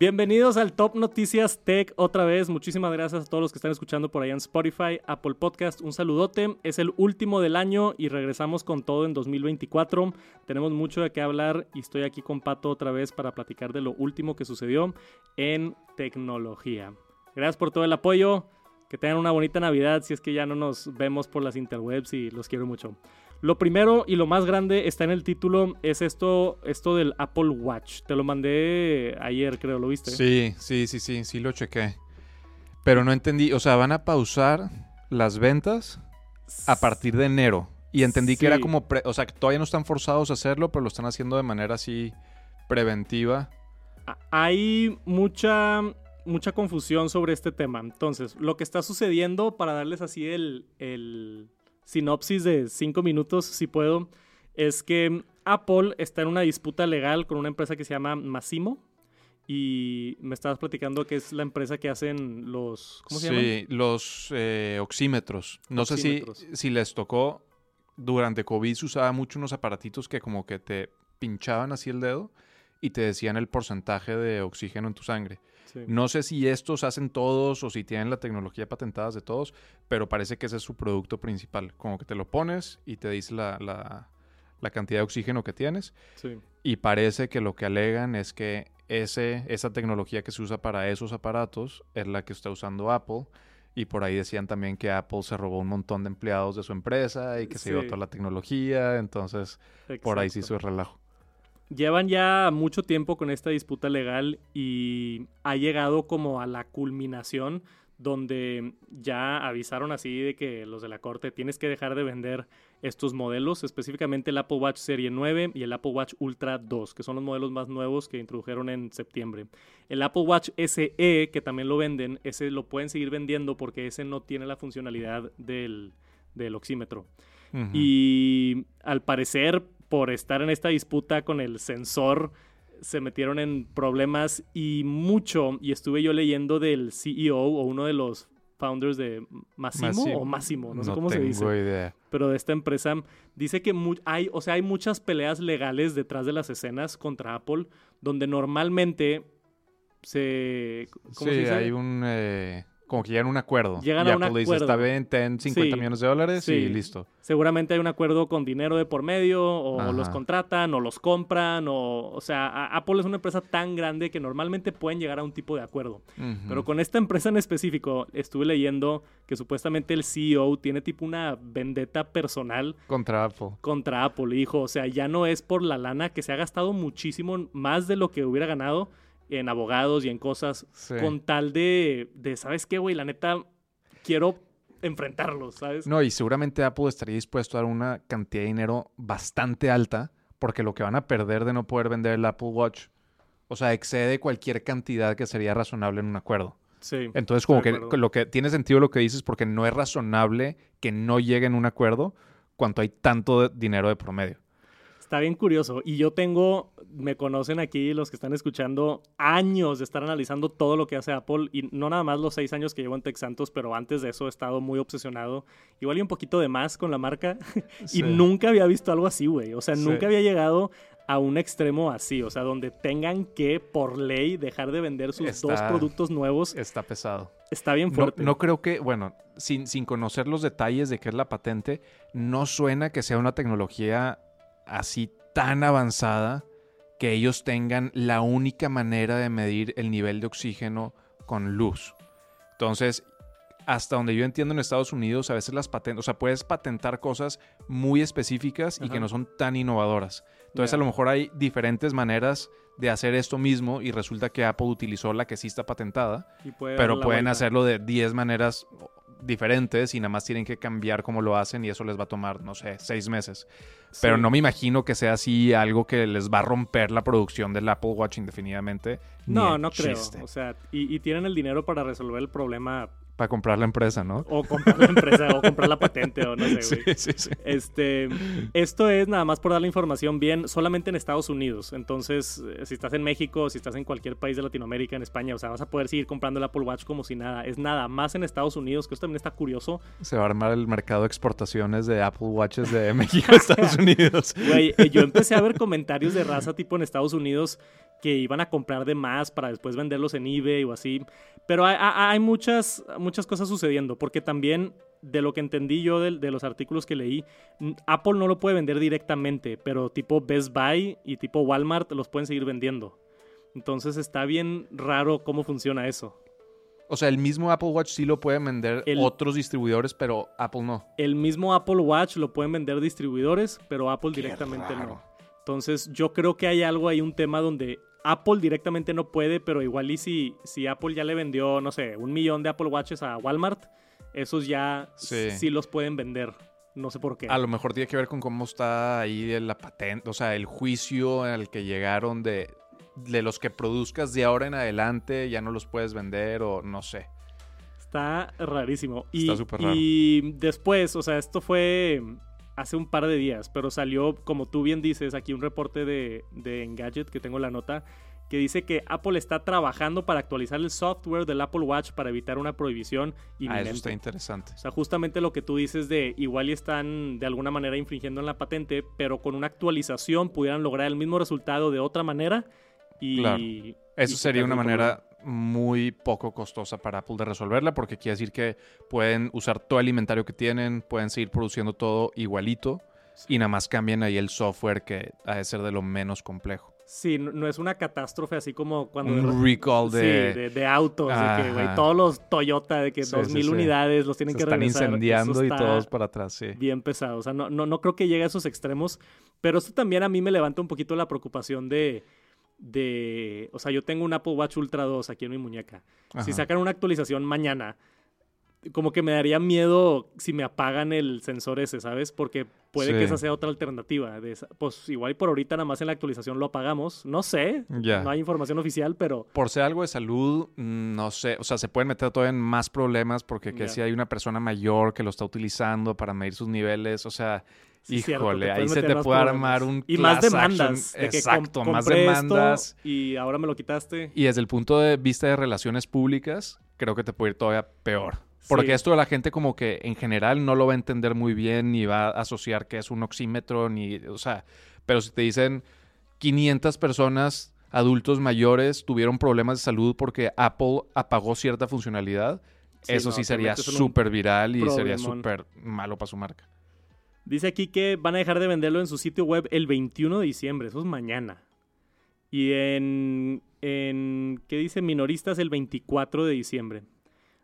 Bienvenidos al Top Noticias Tech otra vez. Muchísimas gracias a todos los que están escuchando por ahí en Spotify, Apple Podcast. Un saludote. Es el último del año y regresamos con todo en 2024. Tenemos mucho de qué hablar y estoy aquí con Pato otra vez para platicar de lo último que sucedió en tecnología. Gracias por todo el apoyo. Que tengan una bonita Navidad si es que ya no nos vemos por las interwebs y los quiero mucho. Lo primero y lo más grande está en el título, es esto, esto del Apple Watch. Te lo mandé ayer, creo, ¿lo viste? Sí, sí, sí, sí, sí lo chequé. Pero no entendí, o sea, van a pausar las ventas a partir de enero. Y entendí que era como, o sea, que todavía no están forzados a hacerlo, pero lo están haciendo de manera así preventiva. Hay mucha, mucha confusión sobre este tema. Entonces, lo que está sucediendo, para darles así el, el sinopsis de cinco minutos, si puedo, es que Apple está en una disputa legal con una empresa que se llama Massimo. Y me estabas platicando que es la empresa que hacen los. ¿Cómo se llama? Sí, los eh, oxímetros. No sé si, si les tocó. Durante COVID se usaba mucho unos aparatitos que como que te pinchaban así el dedo y te decían el porcentaje de oxígeno en tu sangre. No sé si estos hacen todos o si tienen la tecnología patentada de todos, pero parece que ese es su producto principal. Como que te lo pones y te dice la, la, cantidad de oxígeno que tienes. Y parece que lo que alegan es que ese, esa tecnología que se usa para esos aparatos es la que está usando Apple. Y por ahí decían también que Apple se robó un montón de empleados de su empresa y que se dio toda la tecnología. Entonces, por ahí sí hizo el relajo. Llevan ya mucho tiempo con esta disputa legal y ha llegado como a la culminación donde ya avisaron así de que los de la corte tienes que dejar de vender estos modelos, específicamente el Apple Watch Serie 9 y el Apple Watch Ultra 2, que son los modelos más nuevos que introdujeron en septiembre. El Apple Watch SE, que también lo venden, ese lo pueden seguir vendiendo porque ese no tiene la funcionalidad del, del oxímetro. Y al parecer por estar en esta disputa con el sensor, se metieron en problemas y mucho, y estuve yo leyendo del CEO o uno de los founders de Massimo, o Máximo, no sé cómo se dice. Idea. Pero de esta empresa dice que hay, o sea, hay muchas peleas legales detrás de las escenas contra Apple, donde normalmente se. ¿cómo sí, hay un eh, como que llegan a un acuerdo. Llegan a un acuerdo. dice, está bien, ten 50 millones de dólares y listo. Seguramente hay un acuerdo con dinero de por medio, o los contratan, o los compran, o... O sea, Apple es una empresa tan grande que normalmente pueden llegar a un tipo de acuerdo. Pero con esta empresa en específico, estuve leyendo que supuestamente el CEO tiene tipo una vendetta personal. Contra Apple. Contra Apple, hijo. O sea, ya no es por la lana que se ha gastado muchísimo más de lo que hubiera ganado en abogados y en cosas con tal de, de, ¿sabes qué, güey? La neta, quiero enfrentarlos, ¿sabes? No, y seguramente Apple estaría dispuesto a dar una cantidad de dinero bastante alta porque lo que van a perder de no poder vender el Apple Watch, o sea, excede cualquier cantidad que sería razonable en un acuerdo. Sí. Entonces, como que lo que tiene sentido lo que dices porque no es razonable que no lleguen a un acuerdo cuando hay tanto dinero de promedio. Está bien curioso. Y yo tengo, me conocen aquí los que están escuchando, años de estar analizando todo lo que hace Apple. Y no nada más los seis años que llevo en Tech Santos, pero antes de eso he estado muy obsesionado. Igual y un poquito de más con la marca. y nunca había visto algo así, güey. O sea, nunca había llegado a un extremo así, o sea, donde tengan que, por ley, dejar de vender sus dos productos nuevos. Está pesado. Está bien fuerte. No, creo que, bueno, sin, sin conocer los detalles de qué es la patente, no suena que sea una tecnología así tan avanzada que ellos tengan la única manera de medir el nivel de oxígeno con luz. Entonces, hasta donde yo entiendo en Estados Unidos, a veces las patentes, o sea, puedes patentar cosas muy específicas y que no son tan innovadoras. Entonces, a lo mejor hay diferentes maneras de hacer esto mismo y resulta que Apple utilizó la que sí está patentada, pero pueden hacerlo de 10 maneras diferentes y nada más tienen que cambiar cómo lo hacen y eso les va a tomar, no sé, seis meses. Pero no me imagino que sea así algo que les va a romper la producción del Apple Watch indefinidamente. No, no creo. O sea, y, tienen el dinero para resolver el problema Para comprar la empresa, ¿no? O comprar la empresa, o comprar la patente, o no sé, güey. sí, sí. Este, esto es nada más por dar la información bien, solamente en Estados Unidos. Entonces, eh, si estás en México, si estás en cualquier país de Latinoamérica, en España, o sea, vas a poder seguir comprando el Apple Watch como si nada. Es nada más en Estados Unidos, que esto también está curioso. Se va a armar el mercado de exportaciones de Apple Watches de México a Estados Unidos. Güey, eh, yo empecé a ver comentarios de raza tipo en Estados Unidos que iban a comprar de más para después venderlos en eBay o así. Pero hay, hay- hay muchas, muchas cosas sucediendo, porque también de lo que entendí yo de, de los artículos que leí, Apple no lo puede vender directamente, pero tipo Best Buy y tipo Walmart los pueden seguir vendiendo. Entonces está bien raro cómo funciona eso. O sea, el mismo Apple Watch sí lo pueden vender El- otros distribuidores, pero Apple no. El mismo Apple Watch lo pueden vender distribuidores, pero Apple Qué directamente raro. no. Entonces yo creo que hay algo ahí, un tema donde Apple directamente no puede, pero igual y si, si Apple ya le vendió, no sé, un millón de Apple Watches a Walmart, esos ya sí, Sí. los pueden vender. No sé por qué. A lo mejor tiene que ver con cómo está ahí la patente, o sea, el juicio al que llegaron de, de los que produzcas de ahora en adelante, ya no los puedes vender o no sé. Está rarísimo. Y, Está súper raro. y después, o sea, esto fue hace un par de días, pero salió, como tú bien dices, aquí un reporte de, de Engadget, que tengo la nota, que dice que Apple está trabajando para actualizar el software del Apple Watch para evitar una prohibición Ah, eso está interesante. O sea, justamente lo que tú dices de igual y están de alguna manera infringiendo en la patente, pero con una actualización pudieran lograr el mismo resultado de otra manera y... Claro. y Eso sería una manera muy poco costosa para Apple de resolverla, porque quiere decir que pueden usar todo el inventario que tienen, pueden seguir produciendo todo igualito y nada más cambian ahí el software que ha de ser de lo menos complejo. Sí, no, es una catástrofe así como cuando... Un recall Sí, de... de, de autos, de que, güey, Ajá. todos los Toyota, de que Sí, 2000 sí, sí. unidades los tienen se que están regresar. Eso incendiando y todos para atrás, sí. Bien pesado, o sea, no, no, no creo que llegue a esos extremos, pero esto también a mí me levanta un poquito la preocupación de, de, o sea, yo tengo un Apple Watch Ultra 2 aquí en mi muñeca. Si sacan una actualización mañana, como que me daría miedo si me apagan el sensor ese, ¿sabes? Porque puede que esa sea otra alternativa. de esa- pues igual por ahorita nada más en la actualización lo apagamos. No sé, Ya. no hay información oficial, pero... Por ser algo de salud, no sé, o sea, se pueden meter todavía en más problemas porque que si hay una persona mayor que lo está utilizando para medir sus niveles, o sea, Sí, híjole, ahí se te puede armar un Y más demandas. de Exacto, más esto demandas. y ahora me lo quitaste. Y desde el punto de vista de relaciones públicas, creo que te puede ir todavía peor. Porque Sí. esto la gente como que en general no lo va a entender muy bien, ni va a asociar que es un oxímetro, ni, o sea, pero si te dicen 500 personas, adultos mayores, tuvieron problemas de salud porque Apple apagó cierta funcionalidad, Sí, eso no, sí sería súper viral y sería súper malo para su marca. Dice aquí que van a dejar de venderlo en su sitio web el 21 de diciembre. Eso es mañana. Y en, en ¿qué dice? Minoristas el 24 de diciembre.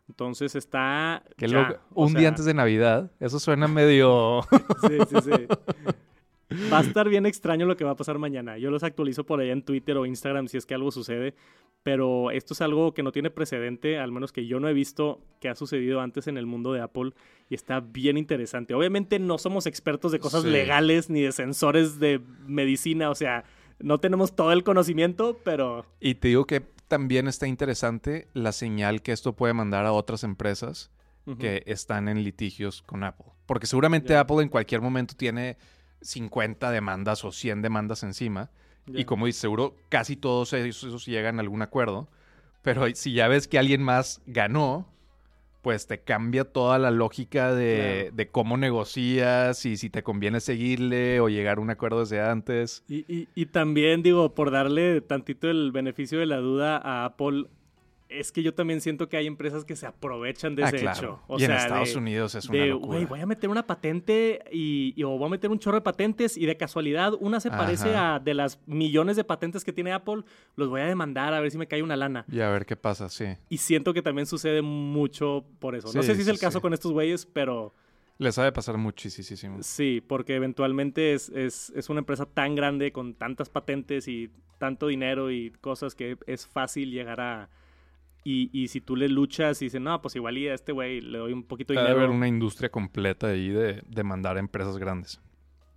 Entonces está... Que ya, un sea, día antes de Navidad, eso suena medio... Sí, sí, sí. Va a estar bien extraño lo que va a pasar mañana. Yo los actualizo por allá en Twitter o Instagram si es que algo sucede. Pero esto es algo que no tiene precedente, al menos que yo no he visto que ha sucedido antes en el mundo de Apple. Y está bien interesante. Obviamente no somos expertos de cosas Sí. legales ni de sensores de medicina. O sea, no tenemos todo el conocimiento, pero... Y te digo que también está interesante la señal que esto puede mandar a otras empresas que están en litigios con Apple. Porque seguramente. Apple en cualquier momento tiene 50 demandas o 100 demandas encima. Y como dices, seguro casi todos esos, esos llegan a algún acuerdo. Pero si ya ves que alguien más ganó, pues te cambia toda la lógica de, Claro. de cómo negocias y si te conviene seguirle o llegar a un acuerdo desde antes. Y, y- y también digo, por darle tantito el beneficio de la duda a Apple, es que yo también siento que hay empresas que se aprovechan de Ah, ese claro. hecho. O y en Estados de- Unidos es una de, locura. güey, voy a meter una patente y, y- o voy a meter un chorro de patentes y de casualidad una se parece a de las millones de patentes que tiene Apple, los voy a demandar a ver si me cae una lana. Y a ver qué pasa, sí. Y siento que también sucede mucho por eso. no sé si es sí, el caso sí. con estos güeyes, pero Les ha de pasar muchísimo. sí, porque eventualmente es, es, es una empresa tan grande con tantas patentes y tanto dinero y cosas que es fácil llegar a... Y, y si tú le luchas y dices, no, pues igual y a este güey le doy un poquito de Debe dinero. haber una industria completa ahí de, de mandar a empresas grandes.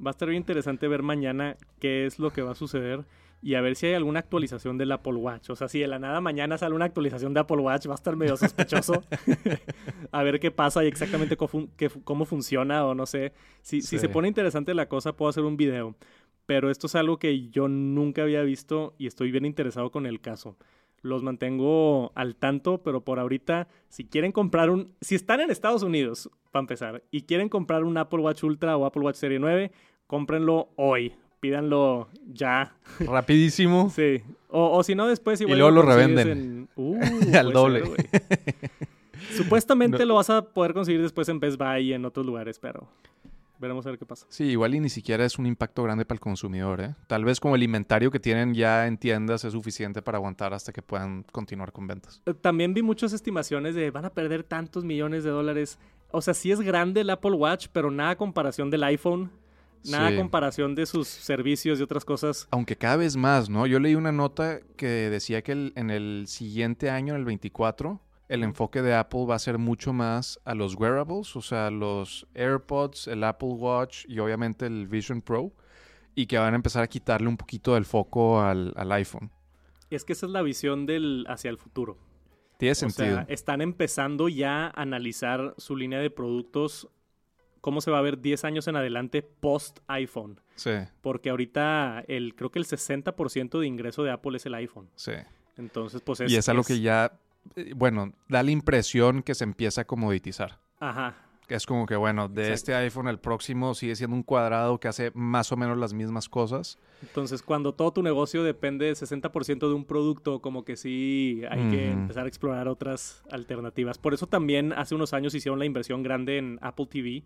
Va a estar bien interesante ver mañana qué es lo que va a suceder. y a ver si hay alguna actualización del Apple Watch. O sea, si de la nada mañana sale una actualización de Apple Watch, va a estar medio sospechoso. a ver qué pasa y exactamente cómo, funciona o no sé. Si, si se pone interesante la cosa, puedo hacer un video. Pero esto es algo que yo nunca había visto y estoy bien interesado con el caso. Los mantengo al tanto, pero por ahorita, si quieren comprar un... Si están en Estados Unidos, para empezar, y quieren comprar un Apple Watch Ultra o Apple Watch Serie 9, cómprenlo hoy pídanlo ya. Rapidísimo. sí. O, si no, después igual. Y luego lo revenden. Uh, Al doble. Supuestamente lo vas a poder conseguir después en Best Buy y en otros lugares, pero veremos a ver qué pasa. Sí, igual y ni siquiera es un impacto grande para el consumidor, ¿eh? Tal vez como el inventario que tienen ya en tiendas es suficiente para aguantar hasta que puedan continuar con ventas. Eh, también vi muchas estimaciones de van a perder tantos millones de dólares. O sea, sí es grande el Apple Watch, pero nada comparación del iPhone. Nada comparación de sus servicios y otras cosas. Aunque cada vez más, ¿no? Yo leí una nota que decía que en el siguiente año, en el 24, el enfoque de Apple va a ser mucho más a los wearables, o sea, los AirPods, el Apple Watch y obviamente el Vision Pro, y que van a empezar a quitarle un poquito del foco al, iPhone. Es que esa es la visión del hacia el futuro. Tiene sentido. están empezando ya a analizar su línea de productos cómo se va a ver 10 años en adelante post iPhone. Sí. Porque ahorita el, creo que el 60% de ingreso de Apple es el iPhone. Sí. Entonces, pues es... Y es algo que ya, bueno, da la impresión que se empieza a comoditizar. Ajá. Es como que, bueno, de este iPhone al próximo sigue siendo un cuadrado que hace más o menos las mismas cosas. Entonces, cuando todo tu negocio depende del 60% de un producto, como que sí hay que empezar a explorar otras alternativas. Por eso también hace unos años hicieron la inversión grande en Apple TV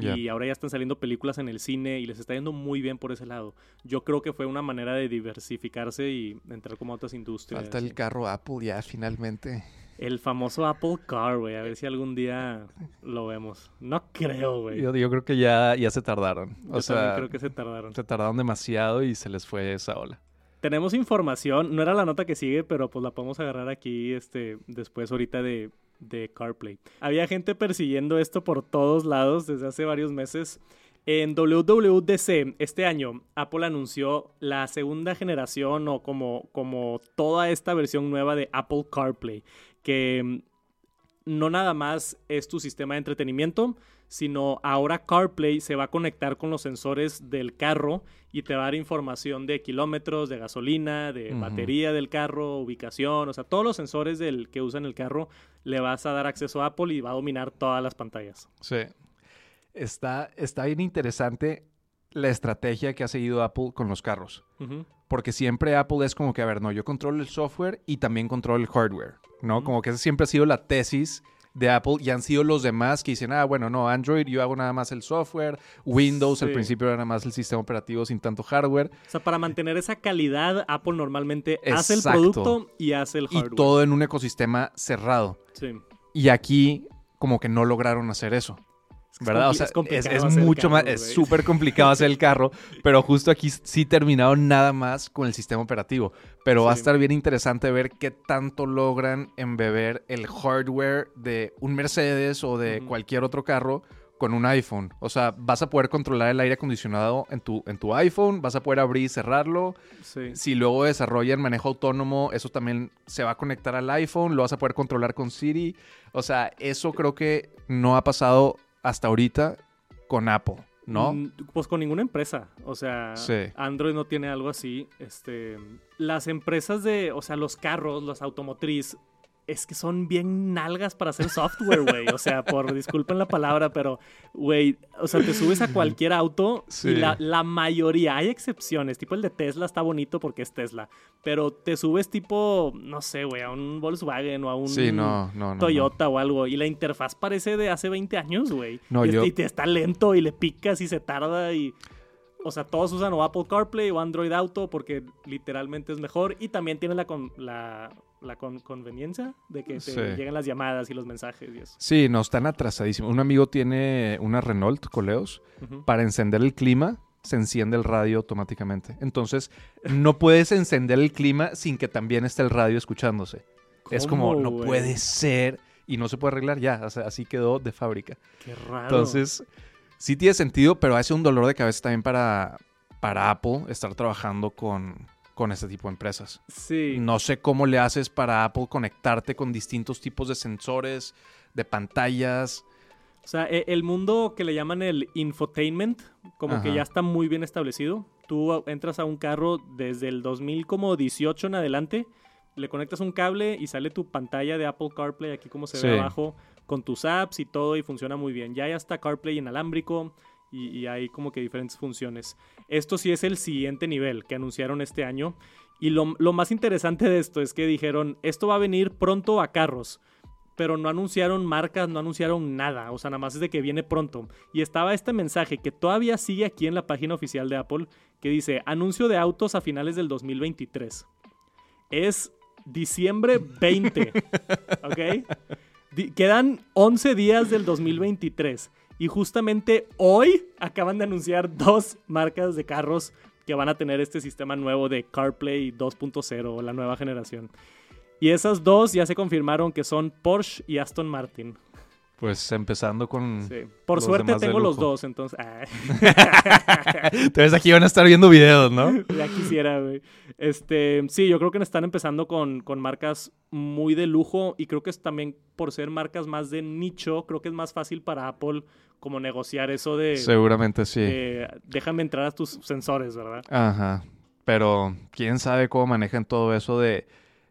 y ahora ya están saliendo películas en el cine y les está yendo muy bien por ese lado. Yo creo que fue una manera de diversificarse y entrar como a otras industrias. Falta el carro Apple ya finalmente. El famoso Apple Car, güey. A ver si algún día lo vemos. No creo, güey. Yo, creo que ya, ya se tardaron. O sea, creo que se tardaron. Se tardaron demasiado y se les fue esa ola. Tenemos información, no era la nota que sigue, pero pues la podemos agarrar aquí este, después ahorita de de CarPlay. Había gente persiguiendo esto por todos lados desde hace varios meses. En WWDC este año, Apple anunció la segunda generación o como, como toda esta versión nueva de Apple CarPlay, que mm, no nada más es tu sistema de entretenimiento, sino ahora CarPlay se va a conectar con los sensores del carro y te va a dar información de kilómetros, de gasolina, de batería del carro, ubicación, o sea, todos los sensores del que usan el carro le vas a dar acceso a Apple y va a dominar todas las pantallas. Sí. Está, está bien interesante la estrategia que ha seguido Apple con los carros. Porque siempre Apple es como que, a ver, no, yo controlo el software y también controlo el hardware, ¿no? Como que esa siempre ha sido la tesis de Apple y han sido los demás que dicen, ah, bueno, no, Android yo hago nada más el software, Windows al principio era nada más el sistema operativo sin tanto hardware. O sea, para mantener esa calidad, Apple normalmente hace el producto y hace el hardware. Y todo en un ecosistema cerrado. Sí. Y aquí como que no lograron hacer eso. ¿Verdad? O sea, es, mucho más, es súper complicado hacer el carro, pero justo aquí sí terminaron nada más con el sistema operativo. Pero va a estar bien interesante ver qué tanto logran embeber el hardware de un Mercedes o de cualquier otro carro con un iPhone. O sea, vas a poder controlar el aire acondicionado en tu, en tu iPhone, vas a poder abrir y cerrarlo. Si luego desarrollan manejo autónomo, eso también se va a conectar al iPhone, lo vas a poder controlar con Siri. O sea, eso creo que no ha pasado hasta ahorita con Apple, ¿no? Mm, pues con ninguna empresa. O sea, Android no tiene algo así. Este, las empresas de, o sea, los carros, los automotriz, es que son bien nalgas para hacer software, güey. O sea, por disculpen la palabra, pero, güey, o sea, te subes a cualquier auto y la, la, mayoría, hay excepciones, tipo el de Tesla está bonito porque es Tesla, pero te subes tipo, no sé, güey, a un Volkswagen o a un Toyota o algo y la interfaz parece de hace 20 años, güey. No, y, yo... y te está lento y le picas y se tarda y... O sea, todos usan o Apple CarPlay o Android Auto porque literalmente es mejor y también tiene la, la la conveniencia de que te lleguen las llamadas y los mensajes y eso. Sí, no, están atrasadísimos. Un amigo tiene una Renault Coleos. Para encender el clima, se enciende el radio automáticamente. Entonces, no puedes encender el clima sin que también esté el radio escuchándose. Es como, no puede ser. Y no se puede arreglar ya. así quedó de fábrica. Qué raro. Entonces, sí tiene sentido, pero hace un dolor de cabeza también para, para Apple estar trabajando con, con este tipo de empresas. Sí. No sé cómo le haces para Apple conectarte con distintos tipos de sensores, de pantallas. O sea, e- el mundo que le llaman el infotainment, como que ya está muy bien establecido. Tú entras a un carro desde el 2018 en adelante, le conectas un cable y sale tu pantalla de Apple CarPlay, aquí como se ve abajo, con tus apps y todo, y funciona muy bien. Ya hay hasta CarPlay inalámbrico y, y hay como que diferentes funciones. Esto sí es el siguiente nivel que anunciaron este año. Y lo, lo más interesante de esto es que dijeron, esto va a venir pronto a carros pero no anunciaron marcas, no anunciaron nada. O sea, nada más es de que viene pronto. Y estaba este mensaje que todavía sigue aquí en la página oficial de Apple, que dice, anuncio de autos a finales del 2023. Es diciembre 20, ¿ok? Di- quedan 11 días del 2023. Y justamente hoy acaban de anunciar dos marcas de carros que van a tener este sistema nuevo de CarPlay 2.0, la nueva generación. Y esas dos ya se confirmaron que son Porsche y Aston Martin. Pues empezando con... Sí. Por Los suerte demás de tengo los dos, entonces. ah, Entonces aquí van a estar viendo videos, ¿no? ya quisiera, güey. Este, sí, yo creo que están empezando con, con marcas muy de lujo y creo que es también por ser marcas más de nicho, creo que es más fácil para Apple como negociar eso de, Seguramente sí. de, déjame entrar a tus sensores, ¿verdad? Ajá. Pero quién sabe cómo manejan todo eso de...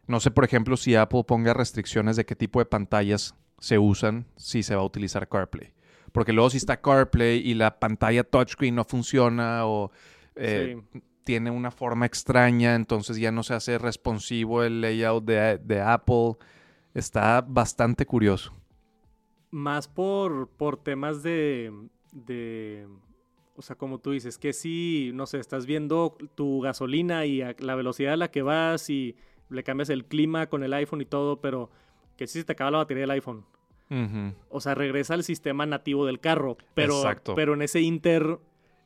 No sé, por ejemplo, si Apple ponga restricciones de qué tipo de pantallas se usan si se va a utilizar CarPlay. Porque luego si está CarPlay y la pantalla touchscreen no funciona o eh, tiene una forma extraña, entonces ya no se hace responsivo el layout de, de Apple. Está bastante curioso. Más por, por temas de, de, o sea, como tú dices, que si, no sé, estás viendo tu gasolina y a la velocidad a la que vas y le cambias el clima con el iPhone y todo, pero que si se te acaba la batería del iPhone. O sea, regresa al sistema nativo del carro, pero, Exacto. pero en ese inter,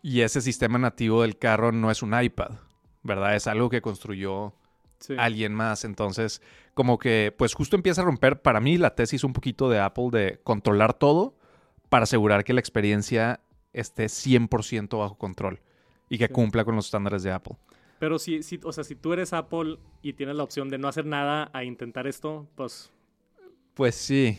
Y ese sistema nativo del carro no es un iPad, ¿verdad? Es algo que construyó sí, alguien más. Entonces, como que, pues justo empieza a romper, para mí la tesis un poquito de Apple de controlar todo para asegurar que la experiencia esté 100% bajo control y que Sí. cumpla con los estándares de Apple. pero si, si, o sea, si tú eres Apple y tienes la opción de no hacer nada a intentar esto, pues Pues sí,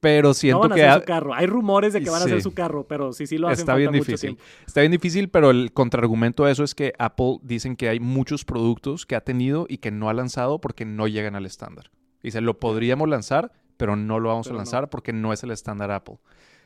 pero no siento van a que hacer ha- su carro. Hay rumores de que van a hacer su carro, pero sí, sí lo hacen está bien mucho difícil. tiempo. Está bien difícil, pero el contraargumento a eso es que Apple dicen que hay muchos productos que ha tenido y que no ha lanzado porque no llegan al estándar. Dice, lo podríamos lanzar, pero no lo vamos Pero a no. lanzar porque no es el estándar Apple.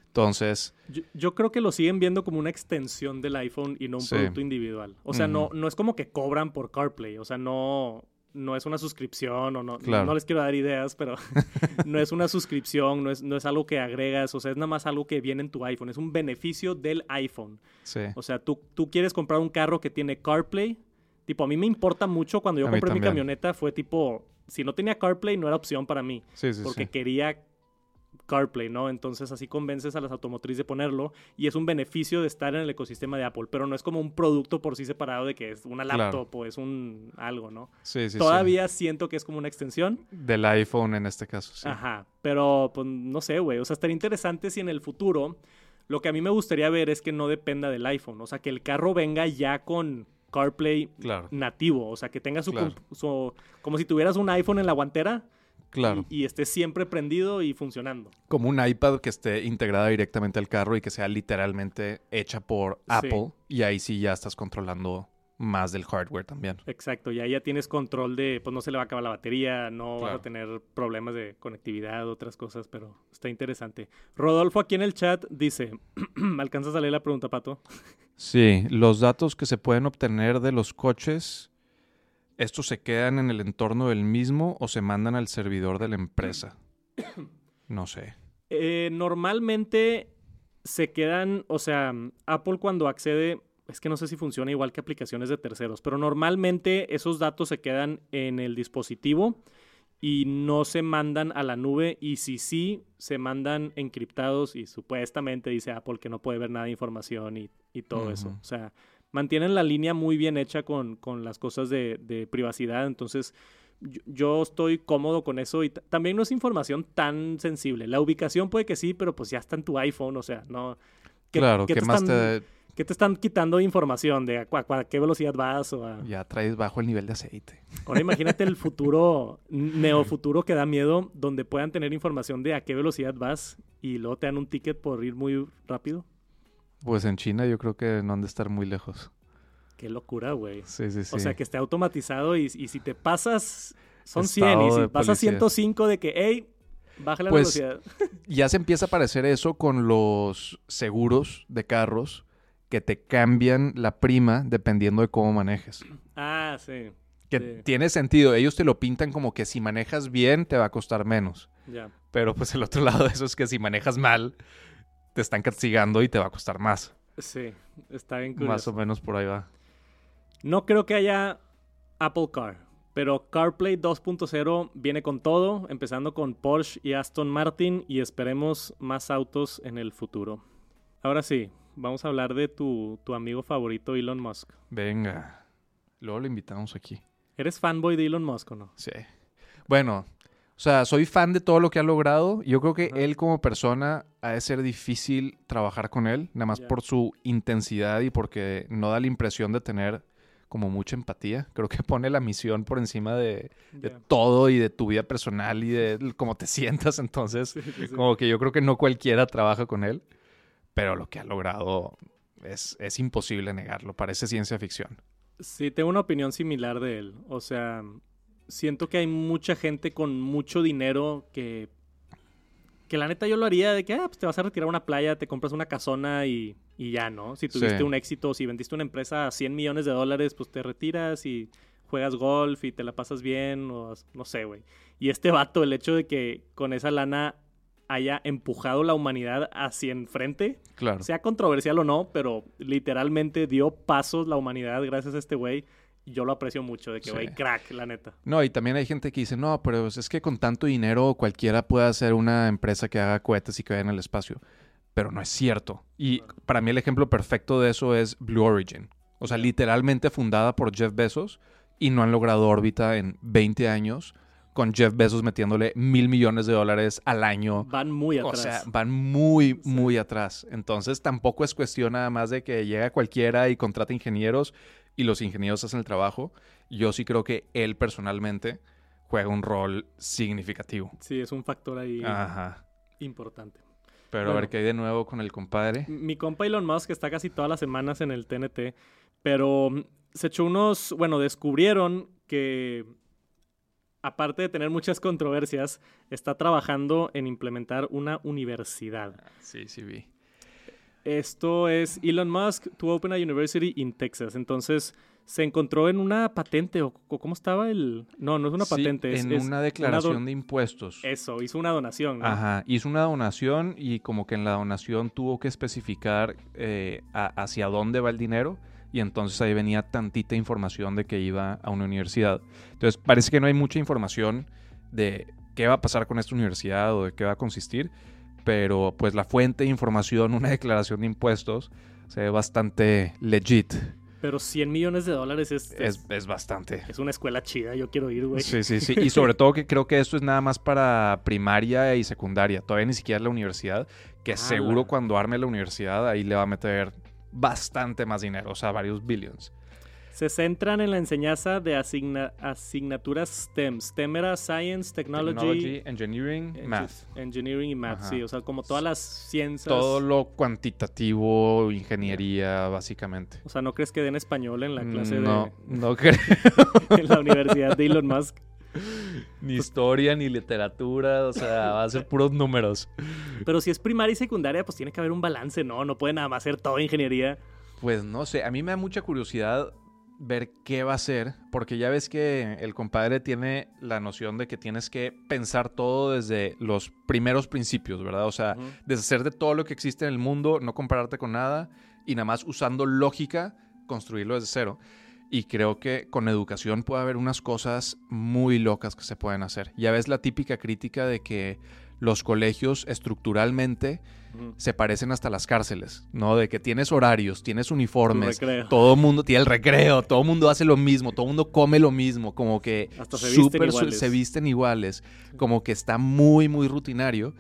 Entonces, Yo, yo creo que lo siguen viendo como una extensión del iPhone y no un Sí. producto individual. O sea, no, no es como que cobran por CarPlay. O sea, no, no es una suscripción o no. Claro. No les quiero dar ideas, pero no es una suscripción, no es, no es algo que agregas. O sea, es nada más algo que viene en tu iPhone. Es un beneficio del iPhone. sí. O sea, tú, tú quieres comprar un carro que tiene CarPlay. Tipo, a mí me importa mucho cuando yo A compré mi camioneta. Fue tipo, si no tenía CarPlay, no era opción para mí Sí, sí, porque quería CarPlay, ¿no? Entonces así convences a las automotrices de ponerlo y es un beneficio de estar en el ecosistema de Apple, pero no es como un producto por sí separado de que es una Claro. laptop o es un algo, ¿no? Sí, sí, sí. Todavía siento que es como una extensión. Del iPhone en este caso, sí. Ajá, pero pues no sé, güey, o sea, estaría interesante si en el futuro lo que a mí me gustaría ver es que no dependa del iPhone, o sea, que el carro venga ya con CarPlay Claro, nativo, o sea, que tenga su, Claro. su- como si tuvieras un iPhone en la guantera claro. y, y esté siempre prendido y funcionando. Como un iPad que esté integrada directamente al carro y que sea literalmente hecha por Apple. Y ahí sí ya estás controlando más del hardware también. Exacto, y ahí ya tienes control de, pues no se le va a acabar la batería, no vas Claro. a tener problemas de conectividad, otras cosas, pero está interesante. Rodolfo aquí en el chat dice, ¿me alcanzas a leer la pregunta, Pato? Sí, los datos que se pueden obtener de los coches, ¿estos se quedan en el entorno del mismo o se mandan al servidor de la empresa? No sé. Eh, normalmente se quedan, o sea, Apple cuando accede, es que no sé si funciona igual que aplicaciones de terceros, pero normalmente esos datos se quedan en el dispositivo y no se mandan a la nube y si sí, se mandan encriptados y supuestamente dice Apple que no puede ver nada de información y, y todo eso. O sea, mantienen la línea muy bien hecha con, con las cosas de, de privacidad, entonces yo, yo estoy cómodo con eso y también no es información tan sensible. La ubicación puede que sí, pero pues ya está en tu iPhone, o sea, no... ¿qué- claro, qué ¿qué, te más están- te, ¿Qué te están quitando de información? ¿De a, cua- a qué velocidad vas? O a... Ya traes bajo el nivel de aceite. Ahora imagínate el futuro, neofuturo que da miedo, donde puedan tener información de a qué velocidad vas y luego te dan un ticket por ir muy rápido. Pues en China yo creo que no han de estar muy lejos. Qué locura, güey. Sí, sí, sí. O sea, que esté automatizado y, y si te pasas, son 100. Estado Y si policía. 105 de que, hey, baja la Pues, velocidad. Ya se empieza a parecer eso con los seguros de carros que te cambian la prima dependiendo de cómo manejes. Ah, sí. Que Sí. tiene sentido. Ellos te lo pintan como que si manejas bien te va a costar menos. Ya. Pero pues el otro lado de eso es que si manejas mal te están castigando y te va a costar más. Sí, está bien Más o menos por ahí va. No creo que haya Apple Car, pero CarPlay 2.0 viene con todo, empezando con Porsche y Aston Martin y esperemos más autos en el futuro. Ahora sí, vamos a hablar de tu, tu amigo favorito Elon Musk. Venga. Luego lo invitamos aquí. ¿Eres fanboy de Elon Musk o no? Sí. Bueno, sea, soy fan de todo lo que ha logrado. Yo creo que él como persona ha de ser difícil trabajar con él, nada más por su intensidad y porque no da la impresión de tener como mucha empatía. Creo que pone la misión por encima de, todo y de tu vida personal y de cómo te sientas. Entonces, Sí, sí, sí. como que yo creo que no cualquiera trabaja con él, pero lo que ha logrado es, es imposible negarlo. Parece ciencia ficción. Sí, tengo una opinión similar de él. O sea, siento que hay mucha gente con mucho dinero que. Que la neta yo lo haría de que ah, pues te vas a retirar a una playa, te compras una casona y, y ya, ¿no? Si tuviste Sí. un éxito, si vendiste una empresa a 100 millones de dólares, pues te retiras y juegas golf y te la pasas bien, o no sé, güey. Y este vato, el hecho de que con esa lana haya empujado la humanidad hacia enfrente, Claro. sea controversial o no, pero literalmente dio pasos la humanidad gracias a este güey. Yo lo aprecio mucho, de que, Sí. güey, crack, la neta. No, y también hay gente que dice, no, pero es que con tanto dinero cualquiera puede hacer una empresa que haga cohetes y que vaya en el espacio. Pero no es cierto. Y para mí el ejemplo perfecto de eso es Blue Origin. O sea, literalmente fundada por Jeff Bezos y no han logrado órbita en 20 años con Jeff Bezos metiéndole mil millones de dólares al año. Van muy O atrás. sea, van muy, Sí. muy atrás. Entonces tampoco es cuestión nada más de que llega cualquiera y contrata ingenieros y los ingenieros hacen el trabajo. Yo sí creo que él personalmente juega un rol significativo. sí, es un factor ahí Ajá. importante. Pero a ver qué hay de nuevo con el compadre. Mi compa Elon Musk está casi todas las semanas en el TNT, pero mm, se echó unos, bueno, descubrieron que aparte de tener muchas controversias, está trabajando en implementar una universidad. Sí, sí vi. Esto es Elon Musk to open a university in Texas. Entonces, se encontró en una patente, o, ¿cómo estaba el...? No, no es una Sí, patente, es, en es una declaración de impuestos. Eso, hizo una donación, ¿no? Ajá, hizo una donación y como que en la donación tuvo que especificar eh, a- hacia dónde va el dinero y entonces ahí venía tantita información de que iba a una universidad. Entonces parece que no hay mucha información de qué va a pasar con esta universidad o de qué va a consistir, pero pues la fuente de información, una declaración de impuestos, se ve bastante legit. Pero 100 millones de dólares es, es, Es, es bastante. es una escuela chida, yo quiero ir, güey. Sí, sí, sí. Y sobre todo que creo que esto es nada más para primaria y secundaria. Todavía ni siquiera la universidad. Que ¡Hala! seguro cuando arme la universidad ahí le va a meter bastante más dinero. O sea, varios billions. Se centran en la enseñanza de asigna- asignaturas STEM. STEM era Science, Technology, Technology, Engineering, Engi- Math. Engineering y Math, Ajá. sí. O sea, como todas las ciencias. Todo lo cuantitativo, ingeniería, básicamente. O sea, ¿no crees que den español en la clase no, de no creo. en la universidad de Elon Musk? ni historia, ni literatura. O sea, va a ser puros números. Pero si es primaria y secundaria, pues tiene que haber un balance, ¿no? No puede nada más ser todo ingeniería. Pues no sé, a mí me da mucha curiosidad ver qué va a ser, porque ya ves que el compadre tiene la noción de que tienes que pensar todo desde los primeros principios, ¿verdad? O sea, deshacer de todo lo que existe en el mundo, no compararte con nada y nada más usando lógica construirlo desde cero. Y creo que con educación puede haber unas cosas muy locas que se pueden hacer. Ya ves la típica crítica de que los colegios estructuralmente se parecen hasta las cárceles, ¿no? De que tienes horarios, tienes uniformes, todo el mundo tiene el recreo, todo el mundo hace lo mismo, todo el mundo come lo mismo, como que Hasta se visten súper su- iguales. se visten iguales, como que está muy, muy rutinario.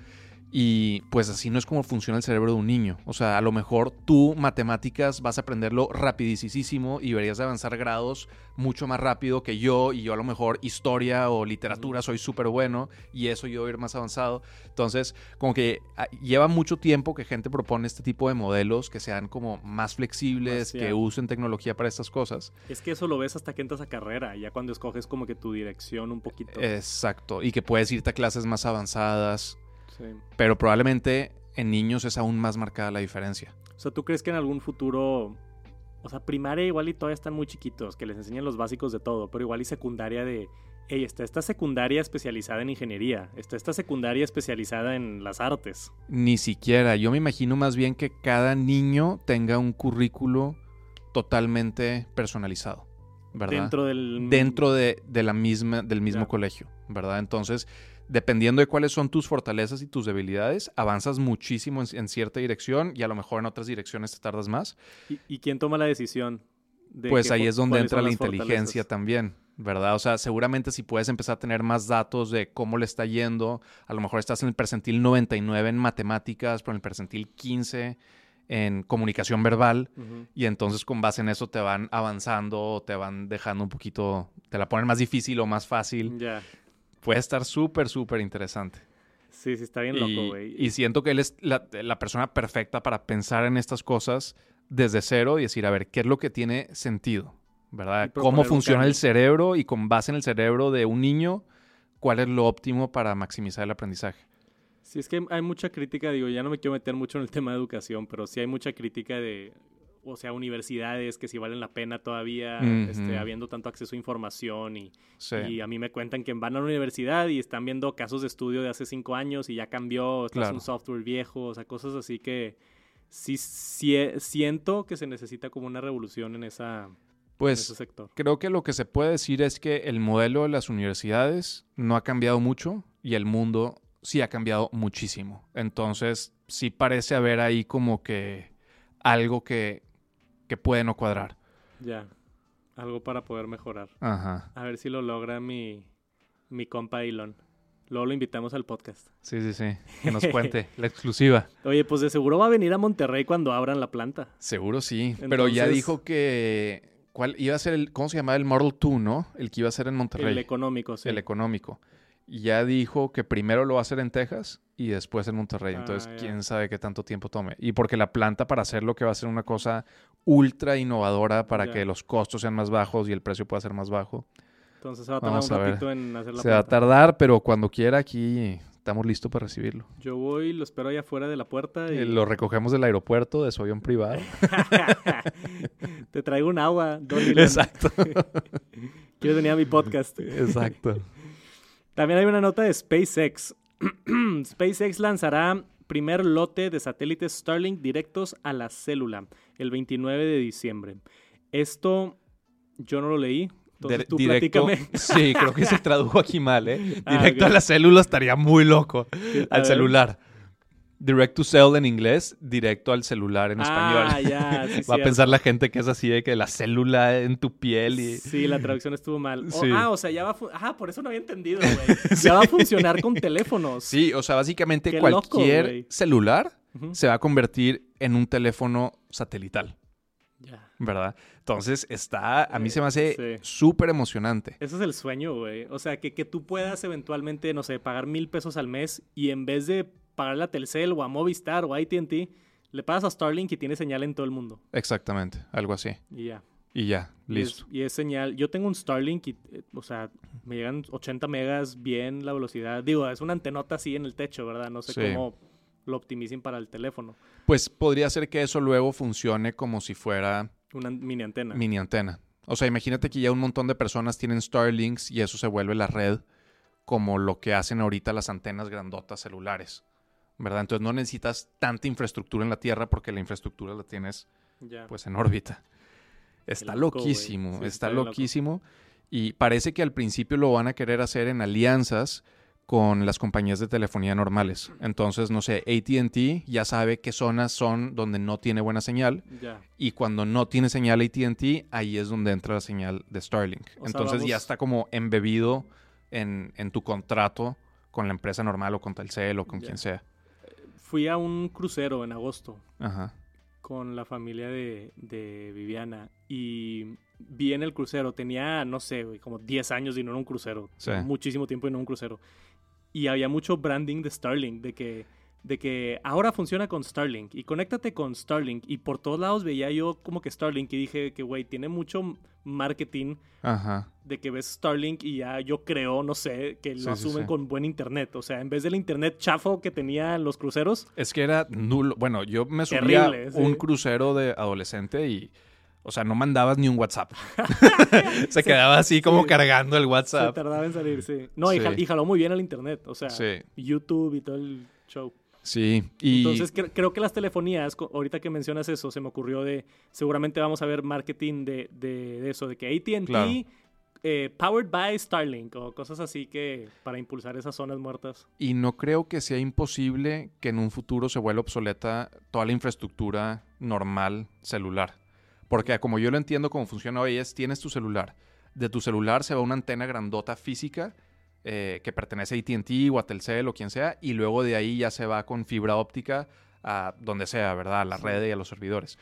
Y pues así no es como funciona el cerebro de un niño. O sea, a lo mejor tú matemáticas vas a aprenderlo rapidísimo y deberías de avanzar grados mucho más rápido que yo. Y yo a lo mejor historia o literatura soy súper bueno y eso yo voy a ir más avanzado. Entonces, como que ah, lleva mucho tiempo que gente propone este tipo de modelos que sean como más flexibles, que usen tecnología para estas cosas. Es que eso lo ves hasta que entras a carrera, ya cuando escoges como que tu dirección un poquito. Exacto. Y que puedes irte a clases más avanzadas pero probablemente en niños es aún más marcada la diferencia. O sea, ¿tú crees que en algún futuro, o sea, primaria igual y todavía están muy chiquitos, que les enseñan los básicos de todo, pero igual y secundaria de, hey, está esta secundaria especializada en ingeniería, está esta secundaria especializada en las artes? Ni siquiera, yo me imagino más bien que cada niño tenga un currículo totalmente personalizado. ¿verdad? Dentro del... Dentro de, la misma, del mismo colegio, ¿verdad? Entonces, dependiendo de cuáles son tus fortalezas y tus debilidades, avanzas muchísimo en, cierta dirección y a lo mejor en otras direcciones te tardas más. ¿Y, quién toma la decisión? pues ahí es donde entra la inteligencia también, ¿verdad? O sea, seguramente si puedes empezar a tener más datos de cómo le está yendo, a lo mejor estás en el percentil 99 en matemáticas, pero en el percentil 15 en comunicación verbal y entonces con base en eso te van avanzando, te van dejando un poquito, te la ponen más difícil o más fácil. Ya puede estar súper, súper interesante. Sí, sí, está bien loco, güey. Y, siento que él es la, persona perfecta para pensar en estas cosas desde cero y decir, a ver, ¿qué es lo que tiene sentido? ¿Verdad? ¿Cómo funciona el cerebro y con base en el cerebro de un niño, cuál es lo óptimo para maximizar el aprendizaje? Sí, es que hay mucha crítica, digo, ya no me quiero meter mucho en el tema de educación, pero sí hay mucha crítica de, o sea, universidades que si valen la pena todavía, este, habiendo tanto acceso a información y, y, a mí me cuentan que van a la universidad y están viendo casos de estudio de hace cinco años y ya cambió, es un software viejo, o sea, cosas así que sí, siento que se necesita como una revolución en esa... Pues ese sector. creo que lo que se puede decir es que el modelo de las universidades no ha cambiado mucho y el mundo sí ha cambiado muchísimo. Entonces, sí parece haber ahí como que algo que que puede no cuadrar. Ya. Algo para poder mejorar. Ajá. A ver si lo logra mi, mi compa Elon. Luego lo invitamos al podcast. Sí, sí, sí. Que nos cuente la exclusiva. Oye, pues de seguro va a venir a Monterrey cuando abran la planta. Seguro sí. Pero ya dijo que. ¿Cuál iba a ser el. ¿Cómo se llamaba? El Model 2, ¿no? El que iba a ser en Monterrey. El económico, sí. El económico ya dijo que primero lo va a hacer en Texas y después en Monterrey. Entonces, ah, quién sabe qué tanto tiempo tome. Y porque la planta para hacerlo que va a ser una cosa ultra innovadora para que los costos sean más bajos y el precio pueda ser más bajo. Entonces se va a tardar un ratito en hacer la Se va a tardar, pero cuando quiera aquí estamos listos para recibirlo. Yo voy, lo espero allá afuera de la puerta. Y... Lo recogemos del aeropuerto de su avión privado. Te traigo un agua, Exacto. Quiero venir a mi podcast. Exacto. También hay una nota de SpaceX. SpaceX lanzará primer lote de satélites Starlink directos a la célula el 29 de diciembre. Esto yo no lo leí. Entonces, tú directo, Sí, creo que se tradujo aquí mal, ¿eh? Ah, directo a la célula estaría muy loco. al celular. Direct to cell en inglés, directo al celular en español. Ah, ya, Va a pensar la gente que es así de que la célula en tu piel y... Sí, la traducción estuvo mal. ah, o sea, ya va a... Ah, por eso no había entendido, güey. Ya va a funcionar con teléfonos. Sí, o sea, básicamente cualquier celular se va a convertir en un teléfono satelital. Ya. ¿Verdad? Entonces está, a mí se me hace súper emocionante. Ese es el sueño, güey. O sea, que, que tú puedas eventualmente, no sé, pagar mil pesos al mes y en vez de pagarle a Telcel o a Movistar o a ATT, le pagas a Starlink y tiene señal en todo el mundo. Exactamente, algo así. Y ya. Y ya, listo. Y es, señal. Yo tengo un Starlink y, eh, o sea, me llegan 80 megas bien la velocidad. Digo, es una antenota así en el techo, ¿verdad? No sé cómo lo optimicen para el teléfono. Pues podría ser que eso luego funcione como si fuera... Una mini antena. Mini antena. O sea, imagínate que ya un montón de personas tienen Starlinks y eso se vuelve la red como lo que hacen ahorita las antenas grandotas celulares. ¿Verdad? Entonces no necesitas tanta infraestructura en la Tierra porque la infraestructura la tienes pues en órbita. Está loquísimo, está, loquísimo. Y parece que al principio lo van a querer hacer en alianzas con las compañías de telefonía normales. Entonces, no sé, ATT ya sabe qué zonas son donde no tiene buena señal. Y cuando no tiene señal ATT, ahí es donde entra la señal de Starlink. Entonces ya está como embebido en, tu contrato con la empresa normal o con Telcel o con quien sea fui a un crucero en agosto Ajá. con la familia de, de Viviana y vi en el crucero, tenía, no sé, güey, como 10 años y no en un crucero. Sí. Muchísimo tiempo y no en un crucero. Y había mucho branding de Starlink, de que, de que ahora funciona con Starlink y conéctate con Starlink. Y por todos lados veía yo como que Starlink y dije que, güey, tiene mucho marketing Ajá. de que ves Starlink y ya yo creo, no sé, que lo Sí, asumen sí. con buen internet. O sea, en vez del internet chafo que tenían los cruceros, Es que era nulo. Bueno, yo me subía Terrible, un crucero de adolescente y, o sea, no mandabas ni un WhatsApp. Se quedaba así como sí. cargando el se WhatsApp. tardaba en salir, sí. No, y Sí. jal- y jaló muy bien el internet. O sea, Sí, YouTube y todo el show. Sí. Y Entonces cre- creo que las telefonías, ahorita que mencionas eso, se me ocurrió de, seguramente vamos a ver marketing de, de- de eso, de que ATT, Claro. eh, powered by Starlink o cosas así que para impulsar esas zonas muertas. Y no creo que sea imposible que en un futuro se vuelva obsoleta toda la infraestructura normal celular. Porque como yo lo entiendo cómo funciona hoy es, tienes tu celular. De tu celular se va una antena grandota física eh, que pertenece a ATT o a Telcel o quien sea, y luego de ahí ya se va con fibra óptica a donde sea, ¿verdad? A la red y a los servidores.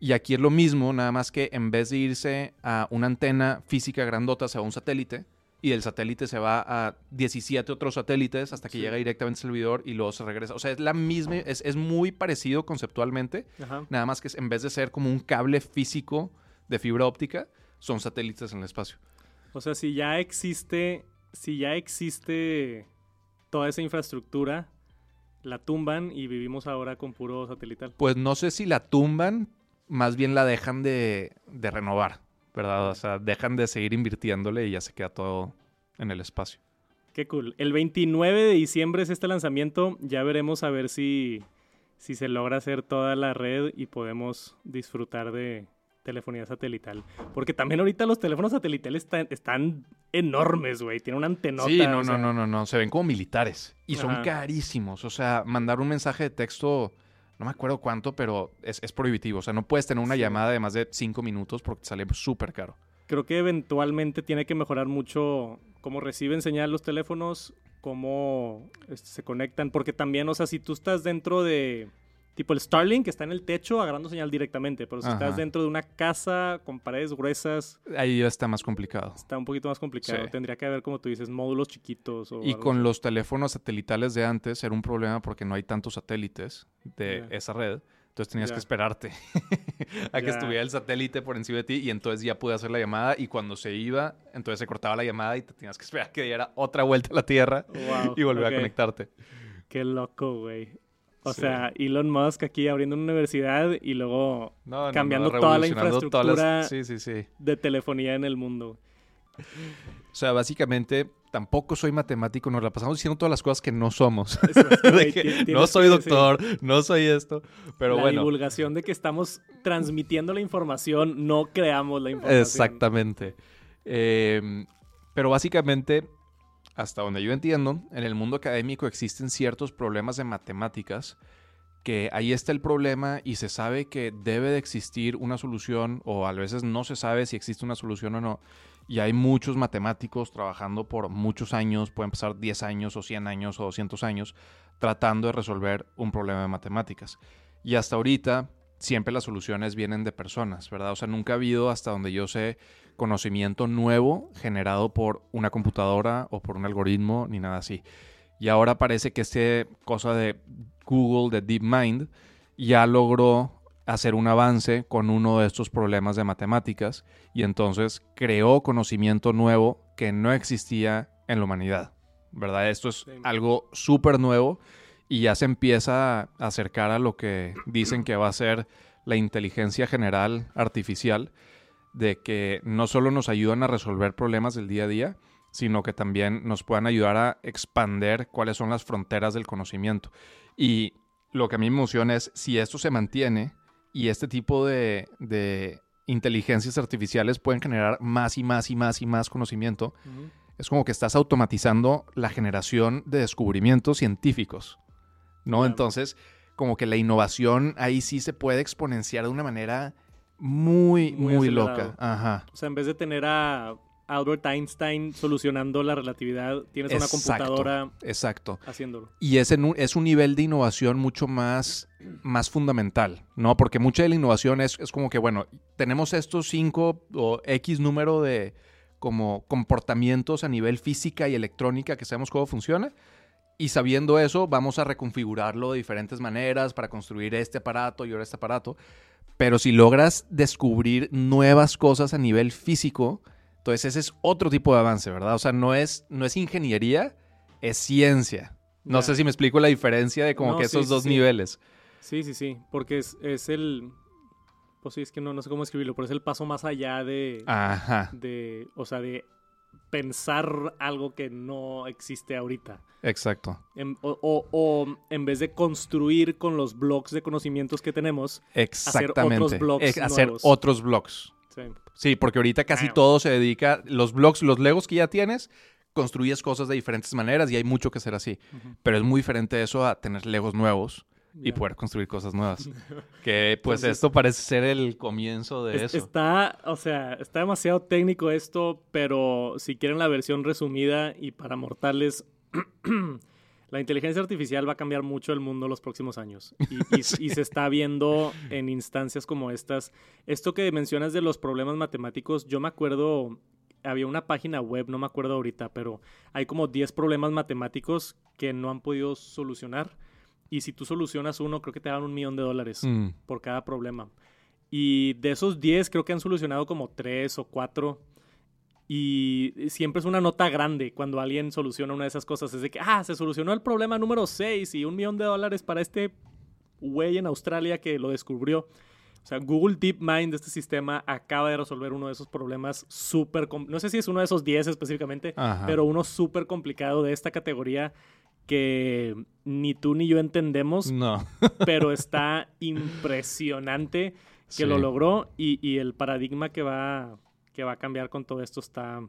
Y aquí es lo mismo, nada más que en vez de irse a una antena física grandota, se va a un satélite y del satélite se va a 17 otros satélites hasta que Sí. llega directamente al servidor y luego se regresa. O sea, es la misma, es, es muy parecido conceptualmente, Ajá. nada más que en vez de ser como un cable físico de fibra óptica, son satélites en el espacio. O sea, si ya existe, si ya existe toda esa infraestructura, la tumban y vivimos ahora con puro satelital. Pues no sé si la tumban, más bien la dejan de, de renovar, ¿verdad? O sea, dejan de seguir invirtiéndole y ya se queda todo en el espacio. Qué cool. El 29 de diciembre es este lanzamiento. Ya veremos a ver si, si se logra hacer toda la red y podemos disfrutar de telefonía satelital. Porque también ahorita los teléfonos satelitales están, están enormes, güey. Tienen una antenota. Sí, no, o sea, no, no, no, no. Se ven como militares. Y son Ajá. carísimos. O sea, mandar un mensaje de texto, no me acuerdo cuánto, pero es, es prohibitivo. O sea, no puedes tener una Sí. llamada de más de cinco minutos porque te sale súper caro. Creo que eventualmente tiene que mejorar mucho cómo reciben señal los teléfonos, cómo este, se conectan. Porque también, o sea, si tú estás dentro de... Tipo el Starlink que está en el techo agarrando señal directamente, pero si Ajá. estás dentro de una casa con paredes gruesas, Ahí ya está más complicado. Está un poquito más complicado. Sí. Tendría que haber, como tú dices, módulos chiquitos. O Y algo con así. los teléfonos satelitales de antes era un problema porque no hay tantos satélites de esa red. Entonces tenías que esperarte a que estuviera el satélite por encima de ti y entonces ya pude hacer la llamada y cuando se iba, entonces se cortaba la llamada y te tenías que esperar que diera otra vuelta a la Tierra Wow, y volver a conectarte. Qué loco, güey. O Sí. sea, Elon Musk aquí abriendo una universidad y luego No, no, no, Cambiando toda la las- infraestructura. Sí, sí, sí. de telefonía en el mundo. O sea, básicamente tampoco soy matemático, nos la pasamos diciendo todas las cosas que no somos. Eso De que no soy doctor, no soy esto, pero la bueno. divulgación de que estamos transmitiendo la información, no creamos la información. Exactamente. Eh, pero básicamente, hasta donde yo entiendo, en el mundo académico existen ciertos problemas de matemáticas que ahí está el problema y se sabe que debe de existir una solución o a veces no se sabe si existe una solución o no. Y hay muchos matemáticos trabajando por muchos años, pueden pasar 10 años o 100 años o 200 años, tratando de resolver un problema de matemáticas. Y hasta ahorita siempre las soluciones vienen de personas, ¿verdad? O sea, nunca ha habido, hasta donde yo sé, conocimiento nuevo generado por una computadora o por un algoritmo, ni nada así. Y ahora parece que este cosa de Google, de DeepMind, ya logró hacer un avance con uno de estos problemas de matemáticas y entonces creó conocimiento nuevo que no existía en la humanidad, ¿verdad? Esto es algo súper nuevo y ya se empieza a acercar a lo que dicen que va a ser la inteligencia general artificial, de que no solo nos ayudan a resolver problemas del día a día, sino que también nos puedan ayudar a expander cuáles son las fronteras del conocimiento. Y lo que a mí me emociona es si esto se mantiene y este tipo de, de inteligencias artificiales pueden generar más y más y más y más conocimiento, es como que estás automatizando la generación de descubrimientos científicos, ¿no? Claro. Entonces, como que la innovación ahí sí se puede exponenciar de una manera muy, Muy loca. Ajá. O sea, en vez de tener a Albert Einstein solucionando la relatividad, tienes una computadora Exacto. haciéndolo. Y es, en un, es un nivel de innovación mucho más, más fundamental, ¿no? Porque mucha de la innovación es, es como que, bueno, tenemos estos cinco o X número de como comportamientos a nivel física y electrónica que sabemos cómo funciona. Y sabiendo eso, vamos a reconfigurarlo de diferentes maneras para construir este aparato y ahora este aparato. Pero si logras descubrir nuevas cosas a nivel físico, entonces ese es otro tipo de avance, ¿verdad? O sea, no es, no es ingeniería, es ciencia. No sé si me explico la diferencia de como No, que esos sí, dos sí. niveles. Sí, sí, sí, porque es, es el... Pues sí, es que no, no sé cómo escribirlo, pero es el paso más allá de... Ajá, de, o sea, de pensar algo que no existe ahorita. exacto. En- o, o- o en vez de construir con los blogs de conocimientos que tenemos, Exactamente. otros blogs hacer nuevos. otros blogs. sí, Sí, porque ahorita casi todo se dedica, los blogs, los legos que ya tienes, construyes cosas de diferentes maneras y hay mucho que hacer así. Pero es muy diferente eso a tener legos nuevos y poder construir cosas nuevas. que pues Entonces- esto parece ser el comienzo de Es- eso. Está, o sea, está demasiado técnico esto, pero si quieren la versión resumida y para mortales, la inteligencia artificial va a cambiar mucho el mundo los próximos años. Y, y- y se está viendo en instancias como estas. Esto que mencionas de los problemas matemáticos, yo me acuerdo, había una página web, no me acuerdo ahorita, pero hay como 10 problemas matemáticos que no han podido solucionar. Y si tú solucionas uno, creo que te dan un millón de dólares Mm, por cada problema. Y de esos 10 creo que han solucionado como 3 o 4. Y siempre es una nota grande cuando alguien soluciona una de esas cosas. Es de que, ah, se solucionó el problema número 6 y un millón de dólares para este güey en Australia que lo descubrió. O sea, Google DeepMind, este sistema, acaba de resolver uno de esos problemas súper... No sé si es uno de esos 10 específicamente, Ajá. pero uno súper complicado de esta categoría que ni tú ni yo entendemos No. pero está impresionante que Sí. lo logró y, y el paradigma que va, que va a cambiar con todo esto está,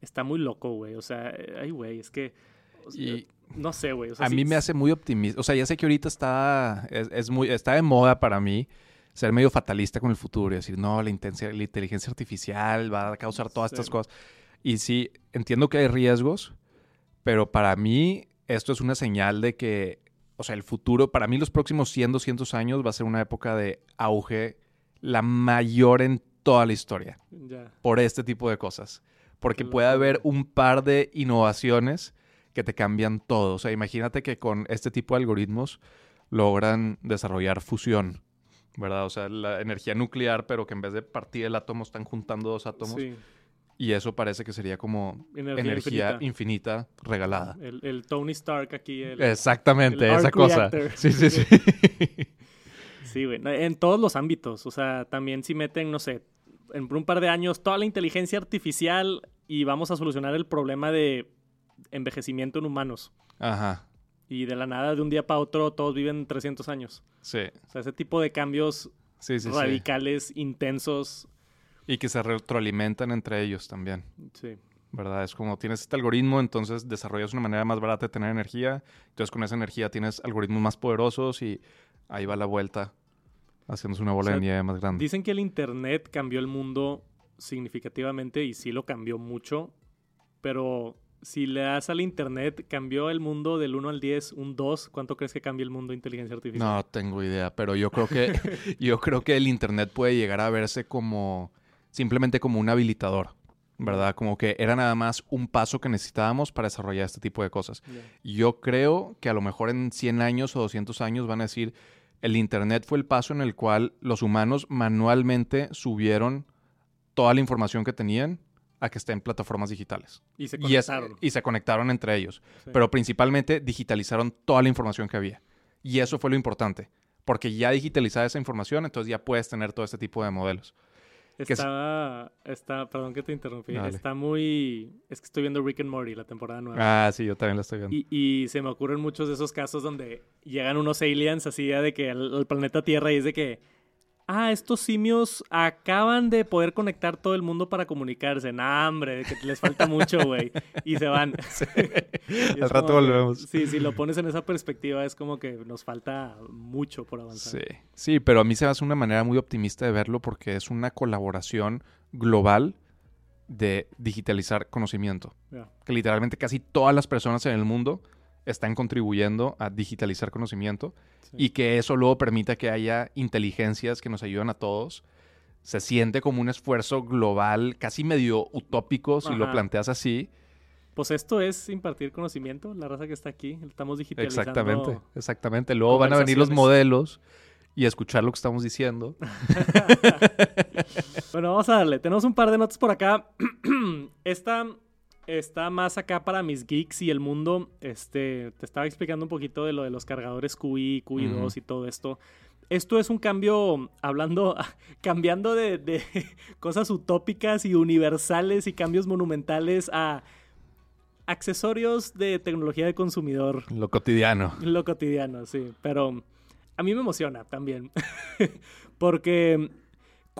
está muy loco, güey. O sea, eh, ay, güey, es que... o sea, Y no sé, güey. o sea, a sí- mí me hace muy optimista. O sea, ya sé que ahorita está, es, es muy, está de moda para mí ser medio fatalista con el futuro y decir, no, la, la inteligencia artificial va a causar todas Sí. estas cosas. Y sí, entiendo que hay riesgos, pero para mí esto es una señal de que, o sea, el futuro, para mí los próximos 100, 200 años va a ser una época de auge, la mayor en toda la historia, por este tipo de cosas. Porque puede haber un par de innovaciones que te cambian todo. O sea, imagínate que con este tipo de algoritmos logran desarrollar fusión, ¿verdad? O sea, la energía nuclear, pero que en vez de partir el átomo están juntando dos átomos. Sí, Y eso parece que sería como energía, energía infinita. infinita, regalada. El, el Tony Stark aquí. El, Exactamente, el esa cosa. reactor. Sí, sí, sí. Sí, güey. En todos los ámbitos. O sea, también si meten, no sé, en un par de años toda la inteligencia artificial y vamos a solucionar el problema de envejecimiento en humanos. Ajá. Y de la nada, de un día para otro, todos viven 300 años. Sí, O sea, ese tipo de cambios sí, sí. sí. radicales, intensos. Y que se retroalimentan entre ellos también. Sí. ¿verdad? Es como tienes este algoritmo, entonces desarrollas una manera más barata de tener energía, entonces con esa energía tienes algoritmos más poderosos y ahí va la vuelta, haciéndose una bola O sea, de nieve más grande. Dicen que el Internet cambió el mundo significativamente y sí lo cambió mucho, pero si le das al Internet, cambió el mundo del 1 al 10, un 2, ¿cuánto crees que cambia el mundo de inteligencia artificial? No tengo idea, pero yo creo que yo creo que el internet puede llegar a verse como simplemente como un habilitador, ¿verdad? Como que era nada más un paso que necesitábamos para desarrollar este tipo de cosas. Yo creo que a lo mejor en 100 años o 200 años van a decir, el Internet fue el paso en el cual los humanos manualmente subieron toda la información que tenían a que esté en plataformas digitales. Y se Y, es- conectaron. y se conectaron entre ellos. Sí. Pero principalmente digitalizaron toda la información que había. Y eso fue lo importante. Porque ya digitalizada esa información, entonces ya puedes tener todo este tipo de modelos. Que Está, está, perdón que te interrumpí, Dale. está muy, es que estoy viendo Rick and Morty, la temporada nueva. Ah, sí, yo también lo estoy viendo. Y, y se me ocurren muchos de esos casos donde llegan unos aliens así ya de que al, al planeta Tierra y es de que, ah, estos simios acaban de poder conectar todo el mundo para comunicarse. Nah, hombre, que les falta mucho, güey. Y se van. Y Al rato como volvemos. sí, si lo pones en esa perspectiva es como que nos falta mucho por avanzar. Sí, sí, pero a mí se me hace una manera muy optimista de verlo porque es una colaboración global de digitalizar conocimiento. Que literalmente casi todas las personas en el mundo están contribuyendo a digitalizar conocimiento Sí. y que eso luego permita que haya inteligencias que nos ayudan a todos. Se siente como un esfuerzo global, casi medio utópico si lo planteas así. Pues esto es impartir conocimiento, la raza que está aquí. Estamos digitalizando. Exactamente, exactamente. Luego van a venir los modelos y escuchar lo que estamos diciendo. Bueno, vamos a darle. Tenemos un par de notas por acá. Esta está más acá para mis geeks y el mundo. Este, te estaba explicando un poquito de lo de los cargadores QI, QI2 Ujú. y todo esto. Esto es un cambio, hablando, cambiando de, de cosas utópicas y universales y cambios monumentales a accesorios de tecnología de consumidor. Lo cotidiano. Lo cotidiano, sí. Pero a mí me emociona también. Porque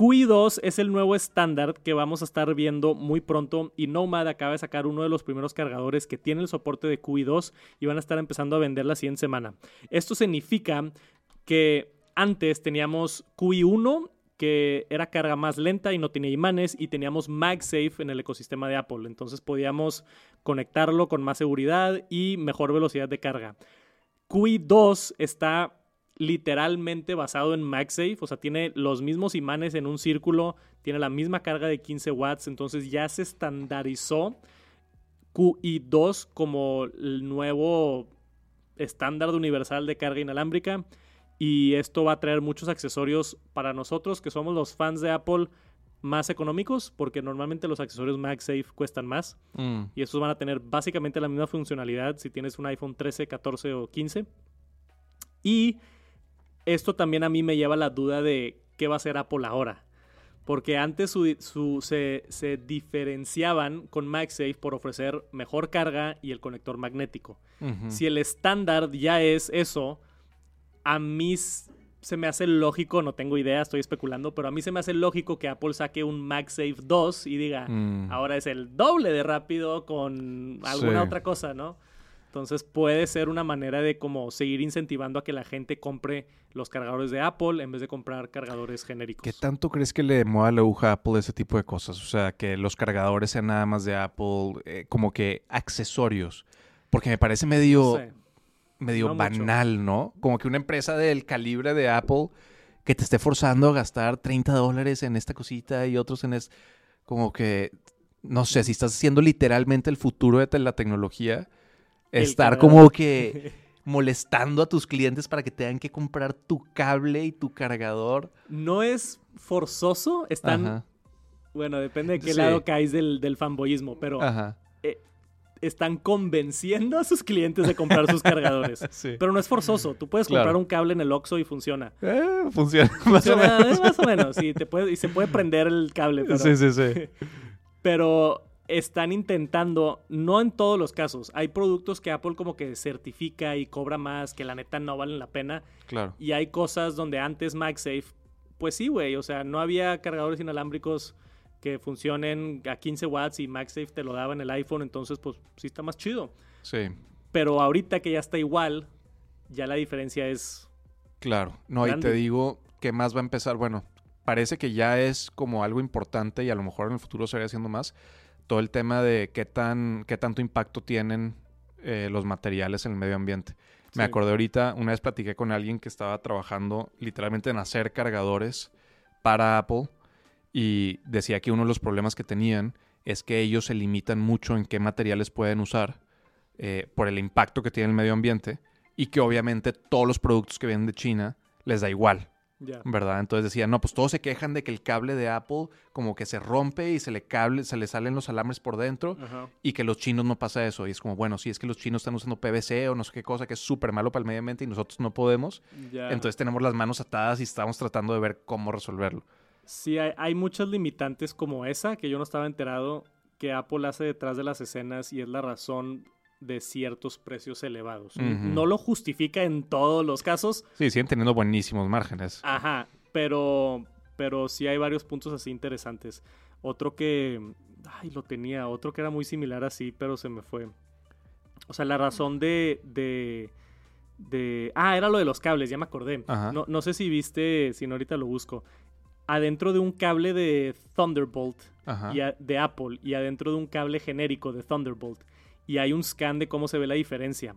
QI2 es el nuevo estándar que vamos a estar viendo muy pronto. Y Nomad acaba de sacar uno de los primeros cargadores que tiene el soporte de QI2 y van a estar empezando a vender la siguiente semana. Esto significa que antes teníamos QI1 que era carga más lenta y no tenía imanes y teníamos MagSafe en el ecosistema de Apple. Entonces podíamos conectarlo con más seguridad y mejor velocidad de carga. QI2 está literalmente basado en MagSafe, o sea, tiene los mismos imanes en un círculo, tiene la misma carga de 15 watts, entonces ya se estandarizó QI2 como el nuevo estándar universal de carga inalámbrica y esto va a traer muchos accesorios para nosotros que somos los fans de Apple más económicos porque normalmente los accesorios MagSafe cuestan más Mm, y estos van a tener básicamente la misma funcionalidad si tienes un iPhone 13, 14 o 15. Y esto también a mí me lleva a la duda de qué va a hacer Apple ahora. Porque antes su- su- se, se diferenciaban con MagSafe por ofrecer mejor carga y el conector magnético. Si el estándar ya es eso, a mí se me hace lógico, no tengo idea, estoy especulando, pero a mí se me hace lógico que Apple saque un MagSafe 2 y diga, Mm. ahora es el doble de rápido con alguna Sí. otra cosa, ¿no? Entonces puede ser una manera de como seguir incentivando a que la gente compre los cargadores de Apple en vez de comprar cargadores genéricos. ¿Qué tanto crees que le mueva la aguja a Apple ese tipo de cosas? O sea, que los cargadores sean nada más de Apple, eh, como que accesorios. Porque me parece medio, medio no mucho. banal, ¿no? Como que una empresa del calibre de Apple que te esté forzando a gastar 30 dólares en esta cosita y otros en es como que, no sé, si estás haciendo literalmente el futuro de la tecnología, estar como que molestando a tus clientes para que tengan que comprar tu cable y tu cargador. No es forzoso, están, Ajá. bueno, depende de qué Sí. lado caes del, del fanboyismo, pero Ajá. están convenciendo a sus clientes de comprar sus cargadores. Sí. Pero no es forzoso, tú puedes Claro. comprar un cable en el Oxxo y funciona. Eh, funciona más o menos. eh, más o menos, sí, te puede, y se puede prender el cable, pero... Sí, sí, sí. pero están intentando, no en todos los casos, hay productos que Apple como que certifica y cobra más, que la neta no valen la pena, Claro. y hay cosas donde antes MagSafe, pues sí, güey, o sea, no había cargadores inalámbricos que funcionen a 15 watts y MagSafe te lo daba en el iPhone, entonces pues sí está más chido. Sí, Pero ahorita que ya está igual, ya la diferencia es... claro. No, y te digo que más va a empezar. Bueno, parece que ya es como algo importante y a lo mejor en el futuro se irá haciendo más. Todo el tema de qué tan, qué tanto impacto tienen eh, los materiales en el medio ambiente. Me acordé ahorita, una vez platiqué con alguien que estaba trabajando literalmente en hacer cargadores para Apple y decía que uno de los problemas que tenían es que ellos se limitan mucho en qué materiales pueden usar eh, por el impacto que tiene el medio ambiente y que obviamente todos los productos que vienen de China les da igual, ¿verdad? Entonces decían, no, pues todos se quejan de que el cable de Apple como que se rompe y se le, cable, se le salen los alambres por dentro y que los chinos no pasa eso. Y es como, bueno, sí, es que los chinos están usando PVC o no sé qué cosa que es súper malo para el medio ambiente y nosotros no podemos. Entonces tenemos las manos atadas y estamos tratando de ver cómo resolverlo. Sí, hay, hay muchas limitantes como esa que yo no estaba enterado que Apple hace detrás de las escenas y es la razón de ciertos precios elevados. No lo justifica en todos los casos, Sí, siguen teniendo buenísimos márgenes. ajá, pero, pero sí hay varios puntos así interesantes. Otro que, ay, lo tenía, otro que era muy similar así, pero se me fue. O sea, la razón de, de, de... Ah, era lo de los cables, ya me acordé. Ajá. No, no sé si viste, si no ahorita lo busco. adentro de un cable de Thunderbolt y a- de Apple y adentro de un cable genérico de Thunderbolt. Y hay un scan de cómo se ve la diferencia.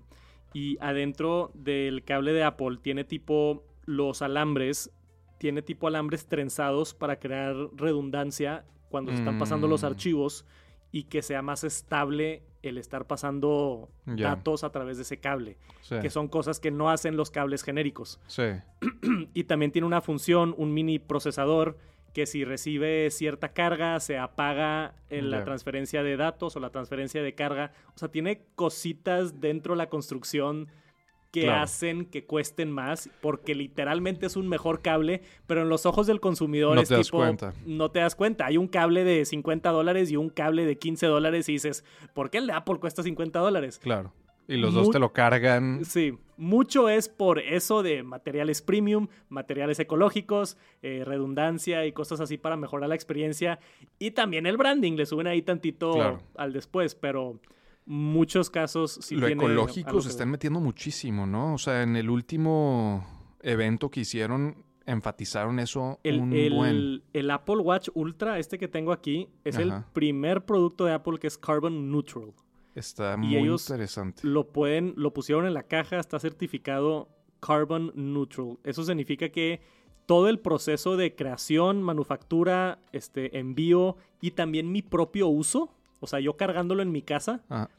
Y adentro del cable de Apple tiene tipo los alambres, tiene tipo alambres trenzados para crear redundancia cuando se están pasando los Mm. archivos y que sea más estable el estar pasando datos a través de ese cable, Sí. que son cosas que no hacen los cables genéricos. Sí. Y también tiene una función, un mini procesador, que si recibe cierta carga, se apaga en la transferencia de datos o la transferencia de carga. O sea, tiene cositas dentro de la construcción que Claro. hacen que cuesten más, porque literalmente es un mejor cable, pero en los ojos del consumidor No es te das tipo, cuenta. no te das cuenta. Hay un cable de 50 dólares y un cable de 15 dólares y dices, ¿por qué el de Apple cuesta 50 dólares? Claro. Y los dos te lo cargan. Sí, mucho es por eso de materiales premium, materiales ecológicos, eh, redundancia y cosas así para mejorar la experiencia. Y también el branding, le suben ahí tantito Claro. al después, pero muchos casos sí lo tiene ecológico se están metiendo muchísimo, ¿no? O sea, en el último evento que hicieron, enfatizaron eso El, un el- buen. el Apple Watch Ultra, este que tengo aquí, es el primer producto de Apple que es carbon neutral. Está y muy ellos interesante. Lo pueden, lo pusieron en la caja, está certificado carbon neutral. Eso significa que todo el proceso de creación, manufactura, este, envío y también mi propio uso, o sea, yo cargándolo en mi casa, Ah,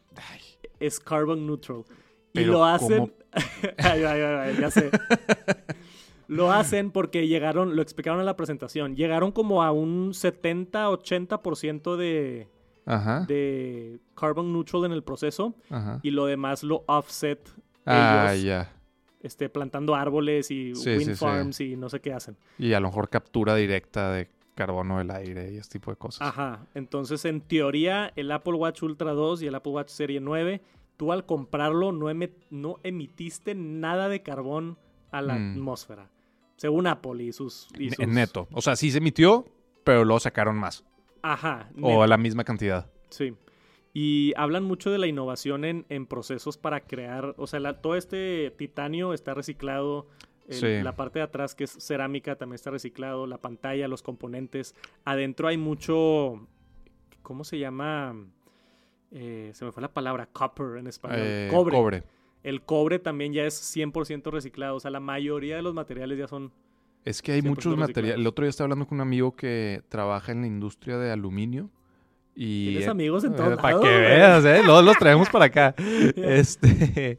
es carbon neutral. Y lo hacen. ay, ay, ay, ya sé. lo hacen porque llegaron, lo explicaron en la presentación, llegaron como a un 70-80% de, Ajá. de carbon neutral en el proceso Ajá. y lo demás lo offset Ah, ellos, ya. este, plantando árboles y Sí, wind sí, sí. farms y no sé qué hacen. Y a lo mejor captura directa de carbono del aire y este tipo de cosas. Ajá. Entonces, en teoría, el Apple Watch Ultra 2 y el Apple Watch Serie 9, tú al comprarlo no, eme- no emitiste nada de carbón a la Mm. atmósfera. Según Apple y sus, y En- sus- neto. O sea, sí se emitió, pero luego sacaron más. Ajá. O neto. la misma cantidad. Sí. Y hablan mucho de la innovación en, en procesos para crear, o sea, la- todo este titanio está reciclado, el- Sí. la parte de atrás que es cerámica también está reciclado, la pantalla, los componentes. Adentro hay mucho, ¿cómo se llama? Eh, se me fue la palabra, copper en español. Eh, cobre. cobre. El cobre también ya es 100% reciclado, o sea, la mayoría de los materiales ya son... Es que hay 100% muchos materiales. El otro día estaba hablando con un amigo que trabaja en la industria de aluminio. Y Tienes amigos en todos Para lados, que veas, ¿eh? Los, los traemos para acá. este,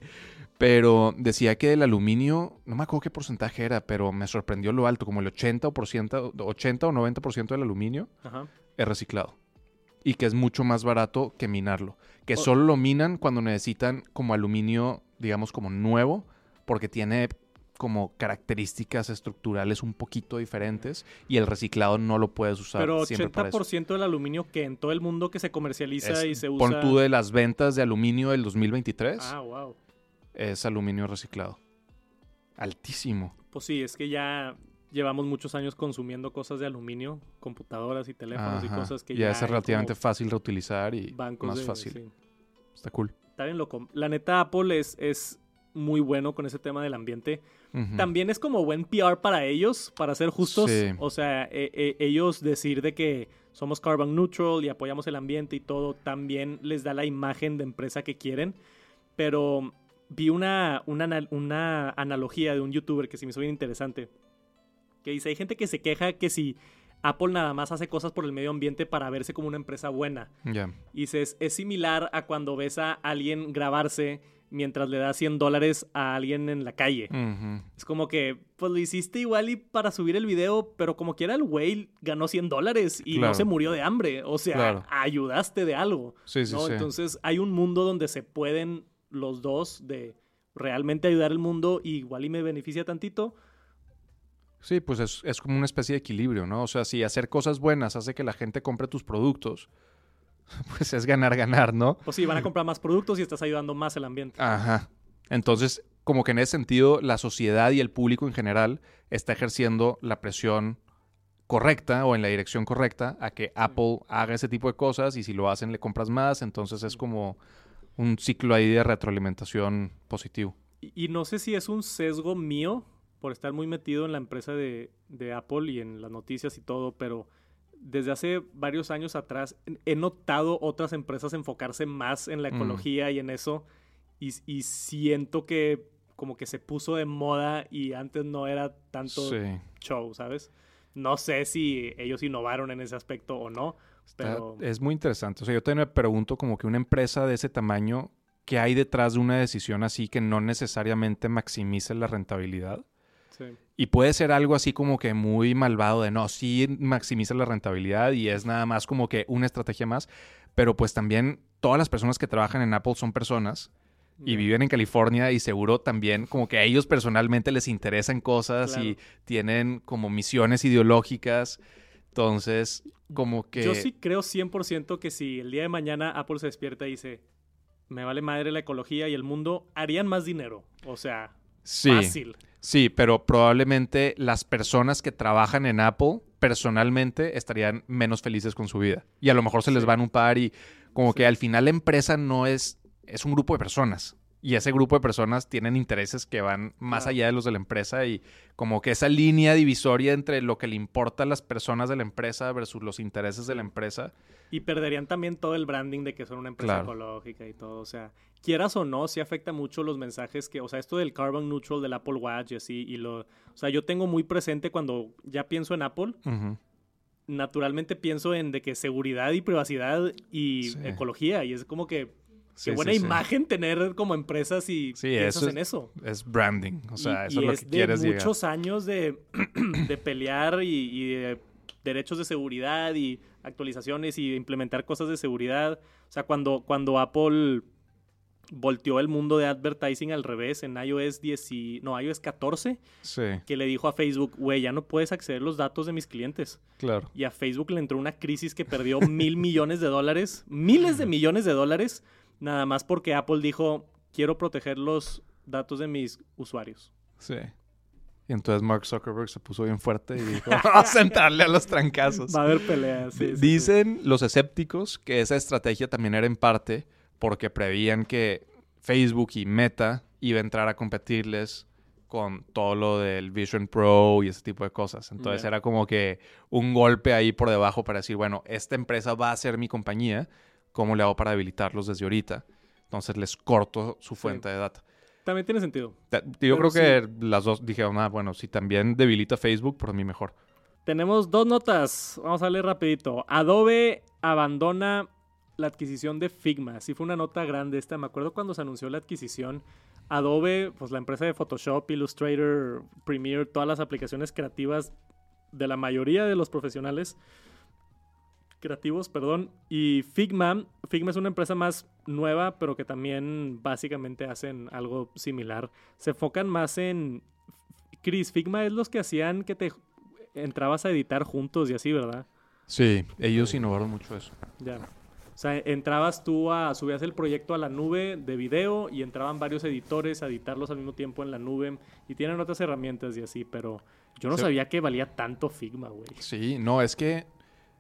pero decía que el aluminio, no me acuerdo qué porcentaje era, pero me sorprendió lo alto, como el 80 o, por ciento- 80 o 90% del aluminio Ajá. es reciclado. Y que es mucho más barato que minarlo. Que solo lo minan cuando necesitan como aluminio, digamos, como nuevo, porque tiene como características estructurales un poquito diferentes y el reciclado no lo puedes usar Pero siempre para eso. 80% del aluminio que en todo el mundo que se comercializa Es- y se Pon usa... tú de las ventas de aluminio del 2023, Ah, wow. es aluminio reciclado. Altísimo. Pues sí, es que ya llevamos muchos años consumiendo cosas de aluminio, computadoras y teléfonos y cosas que ya ya es relativamente fácil reutilizar y más de- fácil. sí. Está cool. Está bien loco. La neta, Apple es, es muy bueno con ese tema del ambiente. También es como buen PR para ellos, para ser justos. Sí. O sea, e- e- ellos decir de que somos carbon neutral y apoyamos el ambiente y todo, también les da la imagen de empresa que quieren. Pero vi una, una, una analogía de un youtuber que se me hizo bien interesante. Que dice, hay gente que se queja que si Apple nada más hace cosas por el medio ambiente para verse como una empresa buena. Ya. Y dices, es similar a cuando ves a alguien grabarse mientras le da 100 dólares a alguien en la calle. Es como que, pues lo hiciste igual y para subir el video, pero como quiera el güey ganó 100 dólares y Claro. no se murió de hambre. O sea, Claro. ayudaste de algo. Sí, sí, ¿no? sí. Entonces hay un mundo donde se pueden los dos de realmente ayudar al mundo y igual y me beneficia tantito. Sí, pues es, es como una especie de equilibrio, ¿no? O sea, si hacer cosas buenas hace que la gente compre tus productos, pues es ganar, ganar, ¿no? Pues sí, van a comprar más productos y estás ayudando más el ambiente. Ajá. Entonces, como que en ese sentido, la sociedad y el público en general está ejerciendo la presión correcta o en la dirección correcta a que Apple haga ese tipo de cosas y si lo hacen le compras más, entonces es como un ciclo ahí de retroalimentación positivo. Y, y no sé si es un sesgo mío, por estar muy metido en la empresa de, de Apple y en las noticias y todo, pero desde hace varios años atrás he notado otras empresas enfocarse más en la Mm. ecología y en eso. Y, y siento que como que se puso de moda y antes no era tanto Sí. show, ¿sabes? No sé si ellos innovaron en ese aspecto o no, pero Es muy interesante. O sea, yo también me pregunto como que una empresa de ese tamaño, ¿qué hay detrás de una decisión así que no necesariamente maximice la rentabilidad? Sí. Y puede ser algo así como que muy malvado de no, sí maximiza la rentabilidad y es nada más como que una estrategia más, pero pues también todas las personas que trabajan en Apple son personas y viven en California y seguro también como que a ellos personalmente les interesan cosas y tienen como misiones ideológicas. Entonces, como que... Yo sí creo 100% que si el día de mañana Apple se despierta y dice, me vale madre la ecología y el mundo, harían más dinero. O sea, sí, fácil. Sí, pero probablemente las personas que trabajan en Apple personalmente estarían menos felices con su vida. Y a lo mejor se les van un par y como Sí. que al final la empresa no es... Es un grupo de personas. Y ese grupo de personas tienen intereses que van más allá de los de la empresa y como que esa línea divisoria entre lo que le importa a las personas de la empresa versus los intereses de la empresa. Y perderían también todo el branding de que son una empresa Claro. ecológica y todo. O sea, quieras o no, sí afecta mucho los mensajes que, o sea, esto del carbon neutral del Apple Watch y así, y lo, o sea, yo tengo muy presente cuando ya pienso en Apple, naturalmente pienso en de que seguridad y privacidad y Sí. ecología, y es como que Sí, qué buena sí, sí. imagen tener como empresas y piensas eso es- en eso. Es branding. O sea, y, eso y es lo es que de quieres llegar. muchos años de, de pelear y, y de derechos de seguridad y actualizaciones y implementar cosas de seguridad. O sea, cuando, cuando Apple volteó el mundo de advertising al revés en iOS 10 y, no, iOS 14, Sí, que le dijo a Facebook, güey, ya no puedes acceder a los datos de mis clientes. claro. Y a Facebook le entró una crisis que perdió mil millones de dólares, miles de millones de dólares, nada más porque Apple dijo, quiero proteger los datos de mis usuarios. Sí. Y entonces Mark Zuckerberg se puso bien fuerte y dijo, vamos a entrarle a los trancazos. Va a haber peleas. sí, D- sí, sí. Dicen los escépticos que esa estrategia también era en parte porque prevían que Facebook y Meta iba a entrar a competirles con todo lo del Vision Pro y ese tipo de cosas. Entonces era como que un golpe ahí por debajo para decir, bueno, esta empresa va a ser mi compañía, ¿cómo le hago para debilitarlos desde ahorita? Entonces les corto su fuente de data. También tiene sentido. Yo Pero creo sí. que las dos dijeron, ah, bueno, si también debilita Facebook, por mí mejor. Tenemos dos notas. Vamos a leer rapidito. Adobe abandona la adquisición de Figma. Sí fue una nota grande esta. Me acuerdo cuando se anunció la adquisición. Adobe, pues la empresa de Photoshop, Illustrator, Premiere, todas las aplicaciones creativas de la mayoría de los profesionales creativos, perdón. Y Figma, Figma es una empresa más nueva, pero que también básicamente hacen algo similar. Se enfocan más en... Chris, Figma es los que hacían que te entrabas a editar juntos y así, ¿verdad? Sí, ellos innovaron mucho eso. Ya. O sea, entrabas tú a, subías el proyecto a la nube de video y entraban varios editores a editarlos al mismo tiempo en la nube y tienen otras herramientas y así, pero yo no sabía que valía tanto Figma, güey. Sí, no, es que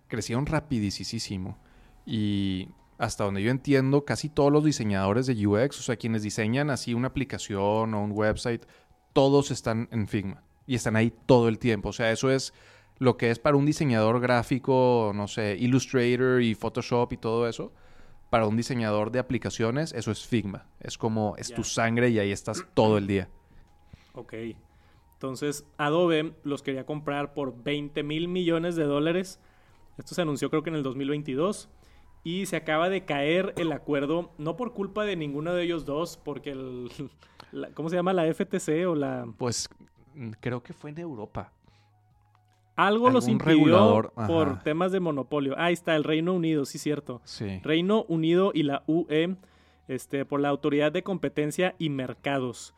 crecieron rapidísimo. Y hasta donde yo entiendo, casi todos los diseñadores de UX, o sea, quienes diseñan así una aplicación o un website, todos están en Figma y están ahí todo el tiempo. O sea, eso es lo que es para un diseñador gráfico, no sé, Illustrator y Photoshop y todo eso. Para un diseñador de aplicaciones, eso es Figma. Es como, es tu sangre y ahí estás todo el día. Ok. Entonces, Adobe los quería comprar por 20 mil millones de dólares. Esto se anunció creo que en el 2022. Y se acaba de caer el acuerdo, no por culpa de ninguno de ellos dos, porque el... la- ¿Cómo se llama? La FTC o la... Pues mm, creo que fue en Europa. Algo los impidió por temas de monopolio. Ahí está, el Reino Unido, sí cierto. Sí. Reino Unido y la UE, este, por la Autoridad de Competencia y Mercados,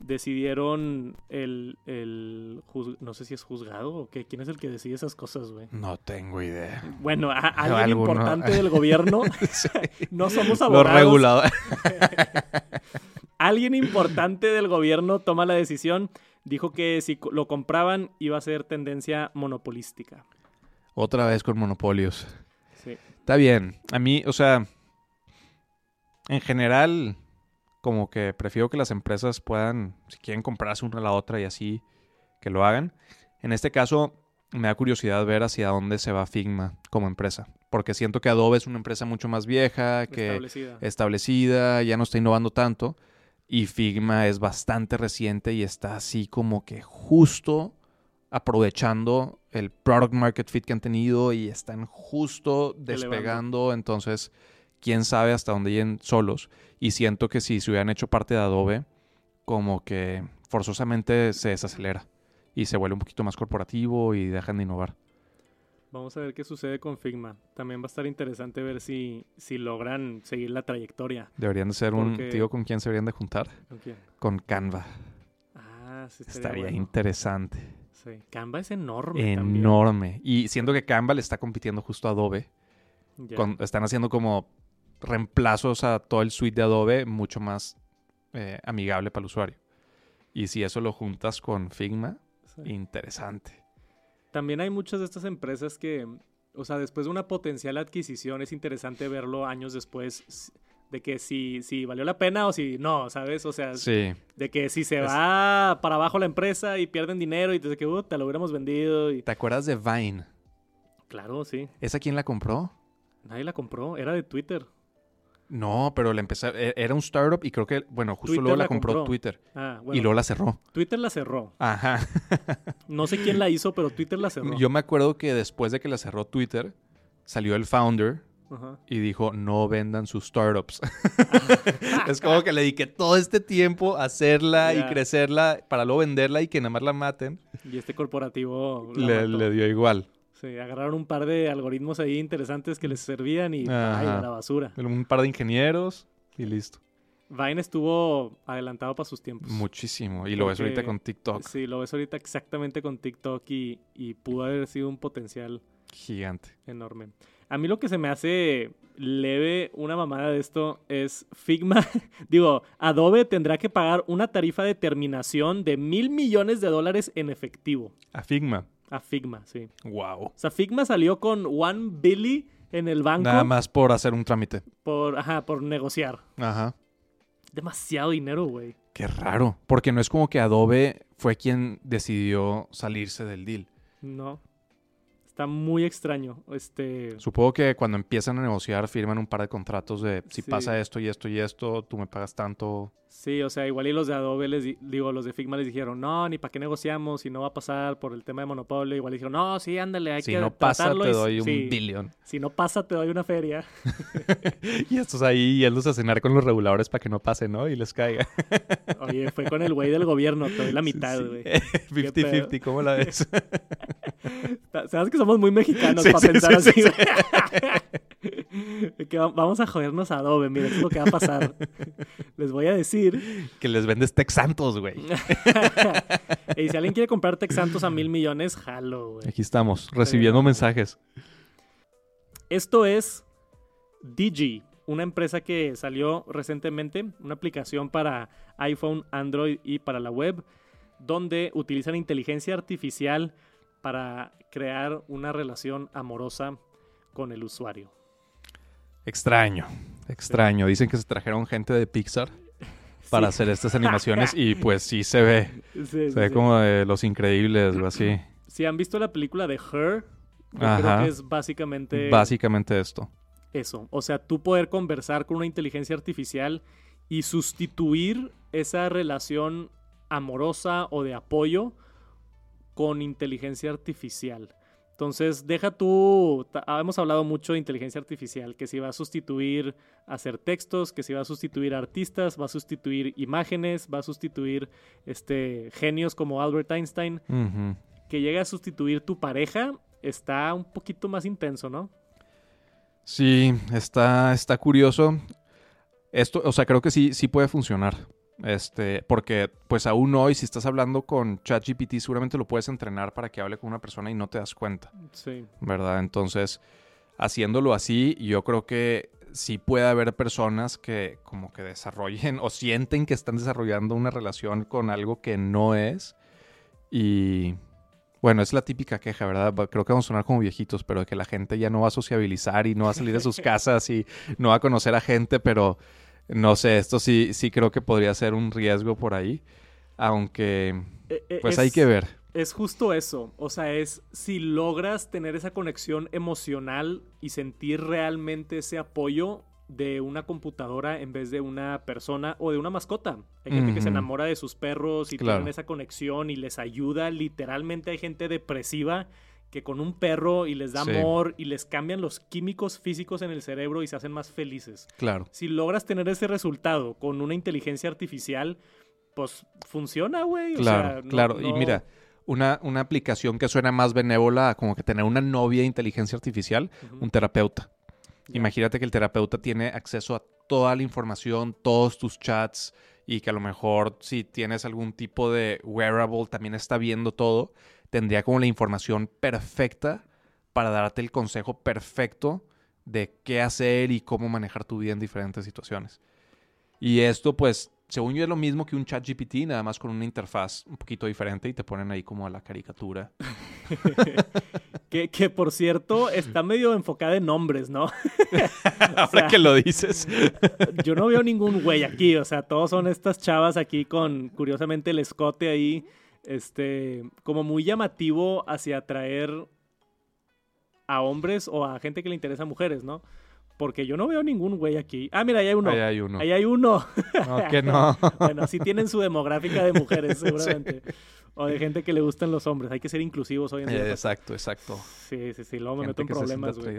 decidieron el, el no sé si es juzgado o qué, quién es el que decide esas cosas, güey. No tengo idea. Bueno, a- alguien Alguno. importante del gobierno, Sí. no somos Los abogados, reguladores. alguien importante del gobierno toma la decisión, dijo que si lo compraban iba a ser tendencia monopolística. Otra vez con monopolios. Sí. Está bien. A mí, o sea, en general, como que prefiero que las empresas puedan, si quieren comprarse una a la otra y así, que lo hagan. En este caso, me da curiosidad ver hacia dónde se va Figma como empresa. Porque siento que Adobe es una empresa mucho más vieja, que Establecida. establecida, ya no está innovando tanto. Y Figma es bastante reciente y está así como que justo aprovechando el product market fit que han tenido y están justo despegando. Entonces, quién sabe hasta dónde lleguen solos. Y siento que si se hubieran hecho parte de Adobe, como que forzosamente se desacelera y se vuelve un poquito más corporativo y dejan de innovar. Vamos a ver qué sucede con Figma. También va a estar interesante ver si, si logran seguir la trayectoria. Deberían de ser un... Porque- digo con quién se deberían de juntar. ¿Con quién? Con Canva. Ah, sí, estaría, Estaría bueno. interesante. Sí. Canva es enorme. también. Enorme. Y siento que Canva le está compitiendo justo a Adobe. Con- están haciendo como reemplazos a todo el suite de Adobe mucho más eh, amigable para el usuario. Y si eso lo juntas con Figma, Sí. interesante. También hay muchas de estas empresas que, o sea, después de una potencial adquisición es interesante verlo años después de que si, si valió la pena o si no, ¿sabes? O sea, Sí. de que si se Es- va para abajo la empresa y pierden dinero y desde que, uh, te lo hubiéramos vendido y... ¿Te acuerdas de Vine? Claro, sí. ¿Esa quién la compró? Nadie la compró, era de Twitter. No, pero la empezó, e- era un startup y creo que, bueno, justo Twitter luego la la compró, compró. Twitter Ah, y bueno, luego la cerró. Twitter la cerró. Ajá. No sé quién la hizo, pero Twitter la cerró. Yo me acuerdo que después de que la cerró Twitter, salió el founder Ajá. y dijo, no vendan sus startups. es como que le dediqué todo este tiempo a hacerla y crecerla para luego venderla y que nada más la maten. Y este corporativo la Le, mató. le dio igual. Sí, agarraron un par de algoritmos ahí interesantes que les servían y ay, a la basura. Un par de ingenieros y listo. Vine estuvo adelantado para sus tiempos. Muchísimo. Y lo ves ahorita con TikTok. Sí, lo ves ahorita exactamente con TikTok y, y pudo haber sido un potencial Gigante. enorme. A mí lo que se me hace leve una mamada de esto es Figma. Digo, Adobe tendrá que pagar una tarifa de terminación de mil millones de dólares en efectivo A Figma. a Figma, sí. Wow. O sea, Figma salió con one billy en el banco Nada más por hacer un trámite. por, ajá, por negociar. Ajá. Demasiado dinero, güey. Qué raro. Porque no es como que Adobe fue quien decidió salirse del deal. No. Está muy extraño. Este. Supongo que cuando empiezan a negociar firman un par de contratos de si Sí. pasa esto y esto y esto, tú me pagas tanto. Sí, o sea, igual y los de Adobe les di- digo, los de Figma les dijeron, no, ni para qué negociamos, si no va a pasar por el tema de monopolio. Igual dijeron, no, sí, ándale, hay Si que no pasa, te y- doy un sí, billón. Si no pasa, te doy una feria. Y estos ahí yéndose a cenar con los reguladores para que no pase, ¿no? Y les caiga. Oye, fue con el güey del gobierno, te doy la mitad, Sí. güey. 50-50, ¿cómo la ves? Sabes que somos muy mexicanos Sí, para sí, pensar sí, así, que vamos a jodernos a Adobe, mira, eso es lo que va a pasar. Les voy a decir que les vendes Tex Santos, güey. y si alguien quiere comprar Tex Santos a mil millones, jalo, güey. Aquí estamos, recibiendo mensajes. Esto es Digi, una empresa que salió recientemente, una aplicación para iPhone, Android y para la web, donde utilizan inteligencia artificial para crear una relación amorosa con el usuario. Extraño, extraño. Dicen que se trajeron gente de Pixar para Sí. hacer estas animaciones y pues sí se ve. Sí, Se sí, ve como de Los Increíbles o así. Si han visto la película de Her, yo creo que es básicamente Básicamente esto. eso. O sea, tú poder conversar con una inteligencia artificial y sustituir esa relación amorosa o de apoyo con inteligencia artificial. Entonces, deja tú, ta- hemos hablado mucho de inteligencia artificial, que si va a sustituir hacer textos, que si va a sustituir artistas, va a sustituir imágenes, va a sustituir este, genios como Albert Einstein, que llegue a sustituir tu pareja, está un poquito más intenso, ¿no? Sí, está, está curioso. Esto, o sea, creo que sí, sí puede funcionar. Este, porque pues aún hoy, si estás hablando con ChatGPT, seguramente lo puedes entrenar para que hable con una persona y no te das cuenta, Sí. ¿verdad? Entonces, haciéndolo así, yo creo que sí puede haber personas que como que desarrollen o sienten que están desarrollando una relación con algo que no es. Y bueno, es la típica queja, ¿verdad? Creo que vamos a sonar como viejitos, pero de que la gente ya no va a sociabilizar y no va a salir de sus casas y no va a conocer a gente, pero no sé, esto sí, sí creo que podría ser un riesgo por ahí. Aunque, Eh, eh, pues es- hay que ver. Es justo eso. O sea, es si logras tener esa conexión emocional y sentir realmente ese apoyo de una computadora en vez de una persona o de una mascota. Hay gente que se enamora de sus perros y Claro. tienen esa conexión y les ayuda. Literalmente hay gente depresiva que con un perro y les da Sí. amor y les cambian los químicos físicos en el cerebro y se hacen más felices. Claro. Si logras tener ese resultado con una inteligencia artificial, pues funciona, güey. O Claro, no- claro. Y mira, una, una aplicación que suena más benévola, como que tener una novia de inteligencia artificial, un terapeuta. Imagínate que el terapeuta tiene acceso a toda la información, todos tus chats, y que a lo mejor si tienes algún tipo de wearable también está viendo todo, tendría como la información perfecta para darte el consejo perfecto de qué hacer y cómo manejar tu vida en diferentes situaciones. Y esto, pues, según yo es lo mismo que un chat GPT, nada más con una interfaz un poquito diferente y te ponen ahí como a la caricatura. Que, que, por cierto está medio enfocada en hombres, ¿no? Ahora sea, que lo dices. Yo no veo ningún güey aquí, o sea, todos son estas chavas aquí con, curiosamente, el escote ahí, este, como muy llamativo hacia atraer a hombres o a gente que le interesa a mujeres, ¿no? Porque yo no veo ningún güey aquí. Ah, mira, ahí hay uno. Ahí hay uno. Ahí hay uno. No, que no. bueno, sí tienen su demográfica de mujeres, seguramente. O de gente que le gustan los hombres. Hay que ser inclusivos hoy en día. Eh, exacto, exacto. Sí, sí, sí. Luego me Gente meto en problemas, güey.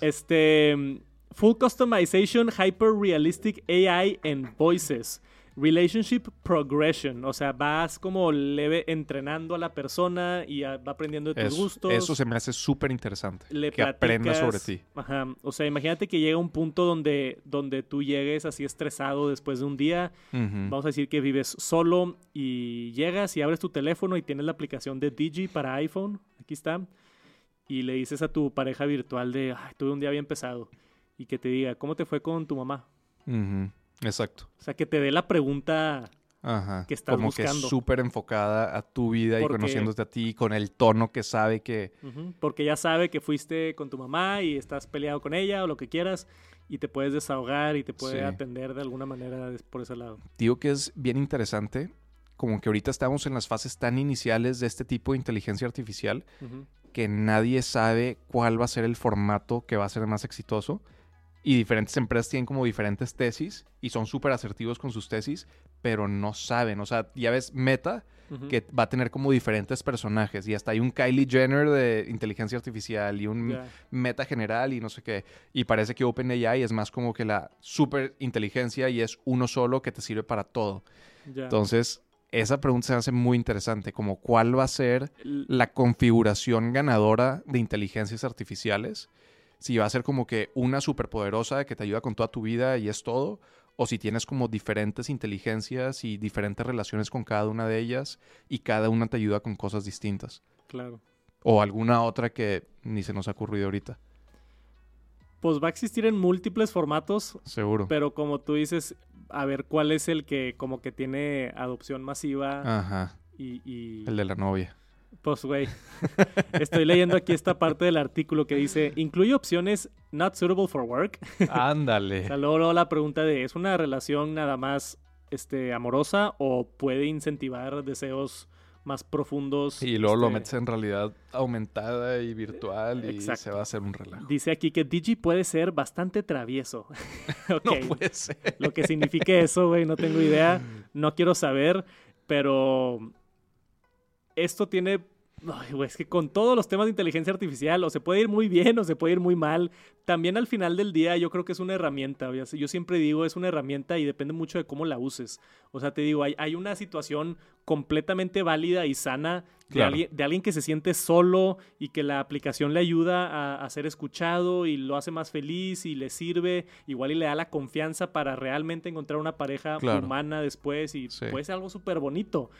Este. Full Customization, Hyper Realistic AI and Voices. Relationship Progression. O sea, vas como leve entrenando a la persona y a- va aprendiendo de tus Eso, gustos. eso se me hace súper interesante. le que aprenda sobre ti. Ajá. O sea, imagínate que llega un punto donde, donde tú llegues así estresado después de un día. Vamos a decir que vives solo y llegas y abres tu teléfono y tienes la aplicación de Digi para iPhone. Aquí está. Y le dices a tu pareja virtual de, Ay, tuve un día bien pesado. Y que te diga, ¿cómo te fue con tu mamá? Ujú. Exacto. O sea, que te dé la pregunta. Ajá. que estás Como buscando. que súper enfocada a tu vida y conociéndote a ti con el tono que sabe que... Porque ya sabe que fuiste con tu mamá y estás peleado con ella o lo que quieras. Y te puedes desahogar y te puede Sí. atender de alguna manera por ese lado. Digo que es bien interesante. Como que ahorita estamos en las fases tan iniciales de este tipo de inteligencia artificial que nadie sabe cuál va a ser el formato que va a ser más exitoso. Y diferentes empresas tienen como diferentes tesis y son súper asertivos con sus tesis, pero no saben. O sea, ya ves Meta, Ujú. que va a tener como diferentes personajes. Y hasta hay un Kylie Jenner de inteligencia artificial y un Ya. Meta general y no sé qué. Y parece que OpenAI es más como que la super inteligencia y es uno solo que te sirve para todo. Ya. Entonces, esa pregunta se hace muy interesante, como cuál va a ser la configuración ganadora de inteligencias artificiales. Si va a ser como que una superpoderosa que te ayuda con toda tu vida y es todo, o si tienes como diferentes inteligencias y diferentes relaciones con cada una de ellas y cada una te ayuda con cosas distintas. Claro. O alguna otra que ni se nos ha ocurrido ahorita, Pues va a existir en múltiples formatos, seguro. pero como tú dices, a ver cuál es el que como que tiene adopción masiva Ajá, y, y- el de la novia. Pues güey, estoy leyendo aquí esta parte del artículo que dice, incluye opciones not suitable for work. Ándale. O sea, luego, luego la pregunta de, ¿es una relación nada más este, amorosa o puede incentivar deseos más profundos? Y luego lo este, metes en realidad aumentada y virtual y Exacto. se va a hacer un relajo. Dice aquí que Digi puede ser bastante travieso. No puede ser. Lo que signifique eso, güey, no tengo idea. No quiero saber, pero esto tiene... Ay, güey, es que con todos los temas de inteligencia artificial, o se puede ir muy bien o se puede ir muy mal. También al final del día yo creo que es una herramienta. Yo siempre digo, es una herramienta y depende mucho de cómo la uses. O sea, te digo, hay, hay una situación completamente válida y sana de, Claro. alguien, de alguien que se siente solo y que la aplicación le ayuda a, a ser escuchado y lo hace más feliz y le sirve, igual y le da la confianza para realmente encontrar una pareja Claro. humana después y Sí. puede ser algo súper bonito.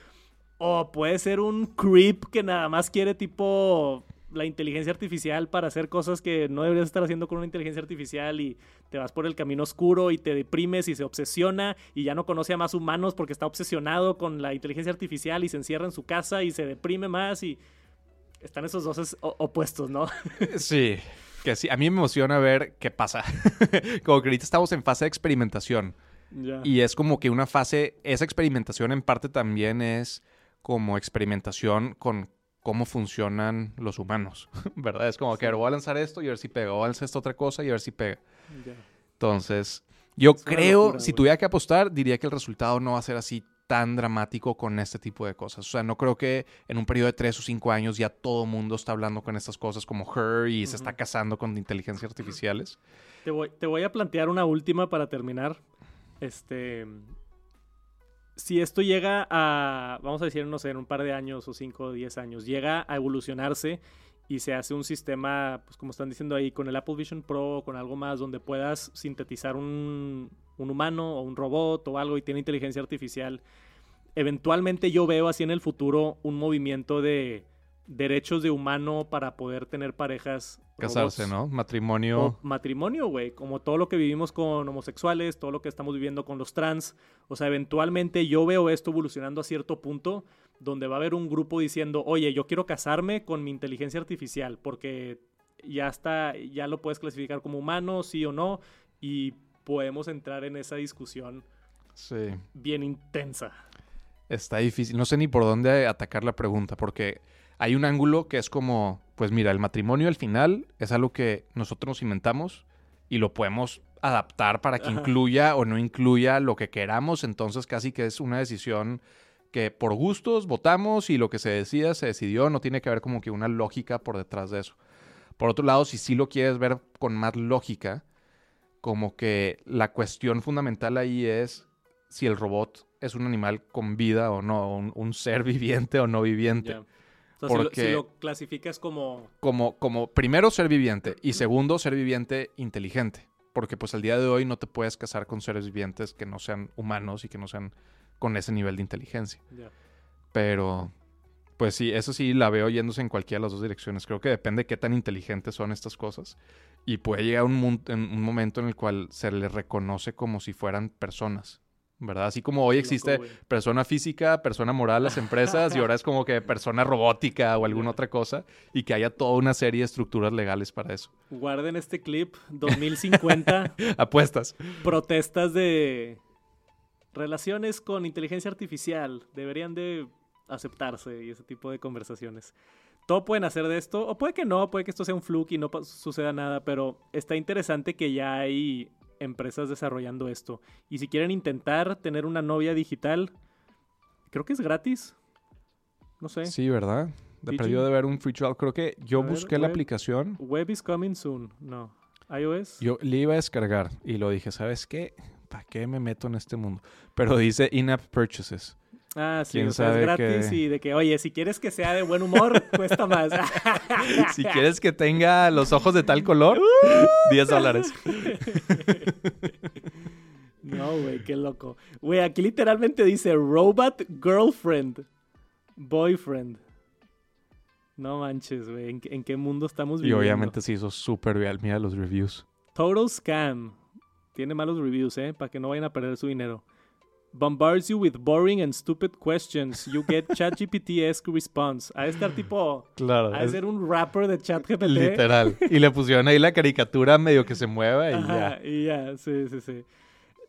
O puede ser un creep que nada más quiere tipo la inteligencia artificial para hacer cosas que no deberías estar haciendo con una inteligencia artificial y te vas por el camino oscuro y te deprimes y se obsesiona y ya no conoce a más humanos porque está obsesionado con la inteligencia artificial y se encierra en su casa y se deprime más y están esos dos opuestos, ¿no? Sí, que sí. A mí me emociona ver qué pasa. como que ahorita estamos en fase de experimentación. Y es como que una fase, esa experimentación en parte también es como experimentación con cómo funcionan los humanos, ¿verdad? Es como que ver, voy a lanzar esto y a ver si pega, voy a lanzar esta otra cosa y a ver si pega. Entonces, yo Es creo, locura, si tuviera que apostar, diría que el resultado no va a ser así tan dramático con este tipo de cosas. O sea, no creo que en un periodo de tres o cinco años ya todo el mundo está hablando con estas cosas como Her y se está casando con inteligencias artificiales. Te voy, te voy a plantear una última para terminar. Este. Si esto llega a, vamos a decir, no sé, en un par de años o cinco o diez años, llega a evolucionarse y se hace un sistema, pues como están diciendo ahí, con el Apple Vision Pro o con algo más, donde puedas sintetizar un, un humano o un robot o algo y tiene inteligencia artificial. Eventualmente yo veo así en el futuro un movimiento de derechos de humano para poder tener parejas. Casarse, robots. ¿no? Matrimonio. O matrimonio, güey. Como todo lo que vivimos con homosexuales, todo lo que estamos viviendo con los trans. O sea, eventualmente yo veo esto evolucionando a cierto punto donde va a haber un grupo diciendo, oye, yo quiero casarme con mi inteligencia artificial porque ya está, ya lo puedes clasificar como humano, sí o no, y podemos entrar en esa discusión Sí. bien intensa. Está difícil. No sé ni por dónde atacar la pregunta, porque hay un ángulo que es como, pues mira, el matrimonio al final es algo que nosotros nos inventamos y lo podemos adaptar para que Ajá. incluya o no incluya lo que queramos. Entonces casi que es una decisión que por gustos votamos y lo que se decida se decidió. No tiene que haber como que una lógica por detrás de eso. Por otro lado, si sí lo quieres ver con más lógica, como que la cuestión fundamental ahí es si el robot es un animal con vida o no, un, un ser viviente o no viviente. O sea, si lo- Porque- si, lo, clasificas como... Como, como primero ser viviente y segundo ser viviente inteligente. Porque pues al día de hoy no te puedes casar con seres vivientes que no sean humanos y que no sean con ese nivel de inteligencia. Pero, pues sí, eso sí la veo yéndose en cualquiera de las dos direcciones. Creo que depende de qué tan inteligentes son estas cosas. Y puede llegar un, un momento en el cual se les reconoce como si fueran personas. ¿Verdad? Así como hoy existe loco, persona física, persona moral, las empresas, y ahora es como que persona robótica o alguna otra cosa, y que haya toda una serie de estructuras legales para eso. Guarden este clip, 2050, Apuestas. protestas de relaciones con inteligencia artificial. Deberían de aceptarse y ese tipo de conversaciones. Todo pueden hacer de esto, o puede que no, puede que esto sea un fluke y no suceda nada, pero está interesante que ya hay empresas desarrollando esto. Y si quieren intentar tener una novia digital, creo que es gratis. No sé. Sí, ¿verdad? De perdido de ver un free trial. Creo que yo A ver, busqué la web. aplicación, Web is coming soon. No. iOS. yo le iba a descargar y lo dije, ¿sabes qué? ¿Para qué me meto en este mundo? Pero dice in-app purchases. Ah, sí, o sea, es gratis y de que, oye, si quieres que sea de buen humor, cuesta más. si quieres que tenga los ojos de tal color, 10 dólares. No, güey, qué loco. Güey, aquí literalmente dice Robot Girlfriend. Boyfriend. No manches, güey. ¿En, qué- en qué mundo estamos Y viviendo? obviamente se hizo súper viral. Mira los reviews. Total Scam. Tiene malos reviews, ¿eh? Para que no vayan a perder su dinero. Bombards you with boring and stupid questions. You get ChatGPT-esque response. A estar tipo... Claro. A ser un rapper de ChatGPT. literal. Y le pusieron ahí la caricatura medio que se mueva y Ajá, ya. y ya, sí, sí, sí.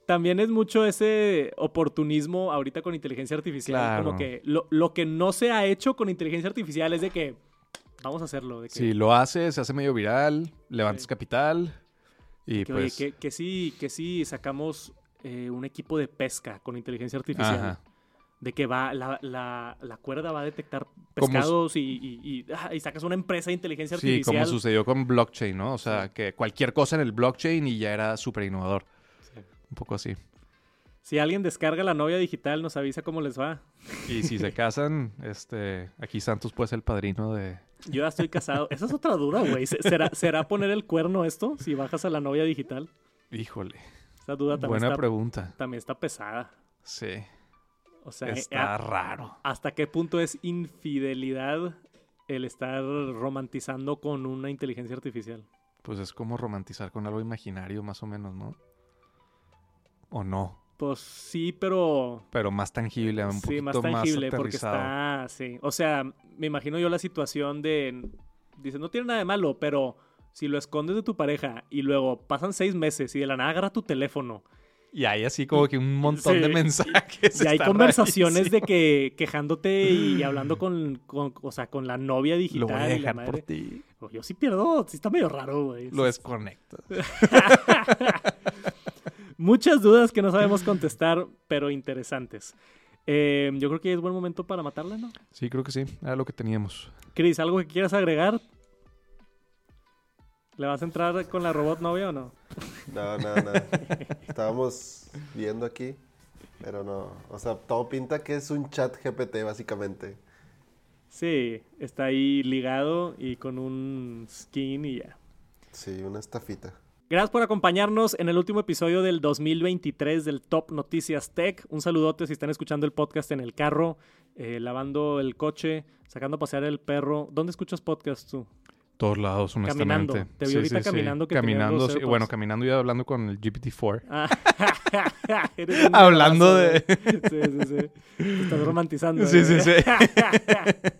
También es mucho ese oportunismo ahorita con inteligencia artificial. Claro. Como que lo, lo que no se ha hecho con inteligencia artificial es de que vamos a hacerlo. De que, Si lo hace, se hace medio viral, levantas Sí. capital y que, pues... oye, que, que sí, que sí sacamos eh, un equipo de pesca con inteligencia artificial. Ajá. De que va, la, la, la cuerda va a detectar pescados y, y, y- ah, y sacas una empresa de inteligencia Sí, artificial. como sucedió con blockchain, ¿no? O sea, que cualquier cosa en el blockchain y ya era súper innovador. Sí. Un poco así. Si alguien descarga la novia digital, nos avisa cómo les va. Y si se casan, este, aquí Santos puede ser el padrino de... Yo ya estoy casado. Esa es otra duda, güey. ¿Se- ¿Será, ¿Será poner el cuerno esto si bajas a la novia digital? Híjole, Esa duda también, buena está, pregunta. también está pesada. Sí, O sea, está a- raro. ¿hasta qué punto es infidelidad el estar romantizando con una inteligencia artificial? Pues es como romantizar con algo imaginario, más o menos, ¿no? ¿O no? Pues sí, pero Pero más tangible, un sí, poquito más tangible porque está, sí. O sea, me imagino yo la situación de, dice, no tiene nada de malo, pero si lo escondes de tu pareja y luego pasan seis meses y de la nada agarra tu teléfono Y hay así como que un montón de mensajes. Y hay conversaciones de que quejándote y hablando con, con- o sea, con la novia Lo digital. voy a y la dejar por madre. ti. Oh, Yo sí pierdo, sí está medio raro, güey. Lo desconectas. Muchas dudas que no sabemos contestar, pero interesantes. Eh, yo creo que es buen momento para matarla, ¿no? Sí, creo que sí. Era lo que teníamos. Chris, ¿algo que quieras agregar? ¿Le vas a entrar con la robot novia o no? No, no, no. Estábamos viendo aquí, pero no. O sea, todo pinta que es un chat GPT, básicamente. Sí, está ahí ligado y con un skin y ya. Sí, una estafita. Gracias por acompañarnos en el último episodio del 2023 del Top Noticias Tech. Un saludote si están escuchando el podcast en el carro, eh, lavando el coche, sacando a pasear el perro. ¿Dónde escuchas podcast tú? Todos lados, honestamente. Caminando. Te vi ahorita caminando que tenías Caminando, sí. AirPods. Bueno, caminando y hablando con el GPT-4. Ah, Hablando de- güey. Sí, sí, sí. Te estás romantizando. Sí, eh, sí, sí.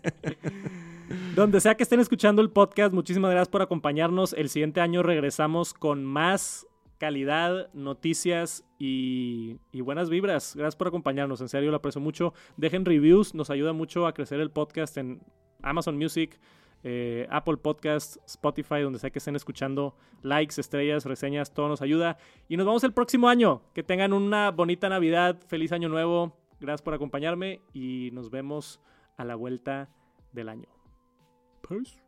Donde sea que estén escuchando el podcast, muchísimas gracias por acompañarnos. El siguiente año regresamos con más calidad, noticias y, y buenas vibras. Gracias por acompañarnos, en serio lo aprecio mucho. Dejen reviews, nos ayuda mucho a crecer el podcast en Amazon Music, eh, Apple Podcasts, Spotify, donde sea que estén escuchando. Likes, estrellas, reseñas, todo nos ayuda. Y nos vemos el próximo año. Que tengan una bonita Navidad, feliz año nuevo. Gracias por acompañarme y nos vemos a la vuelta del año. Peace.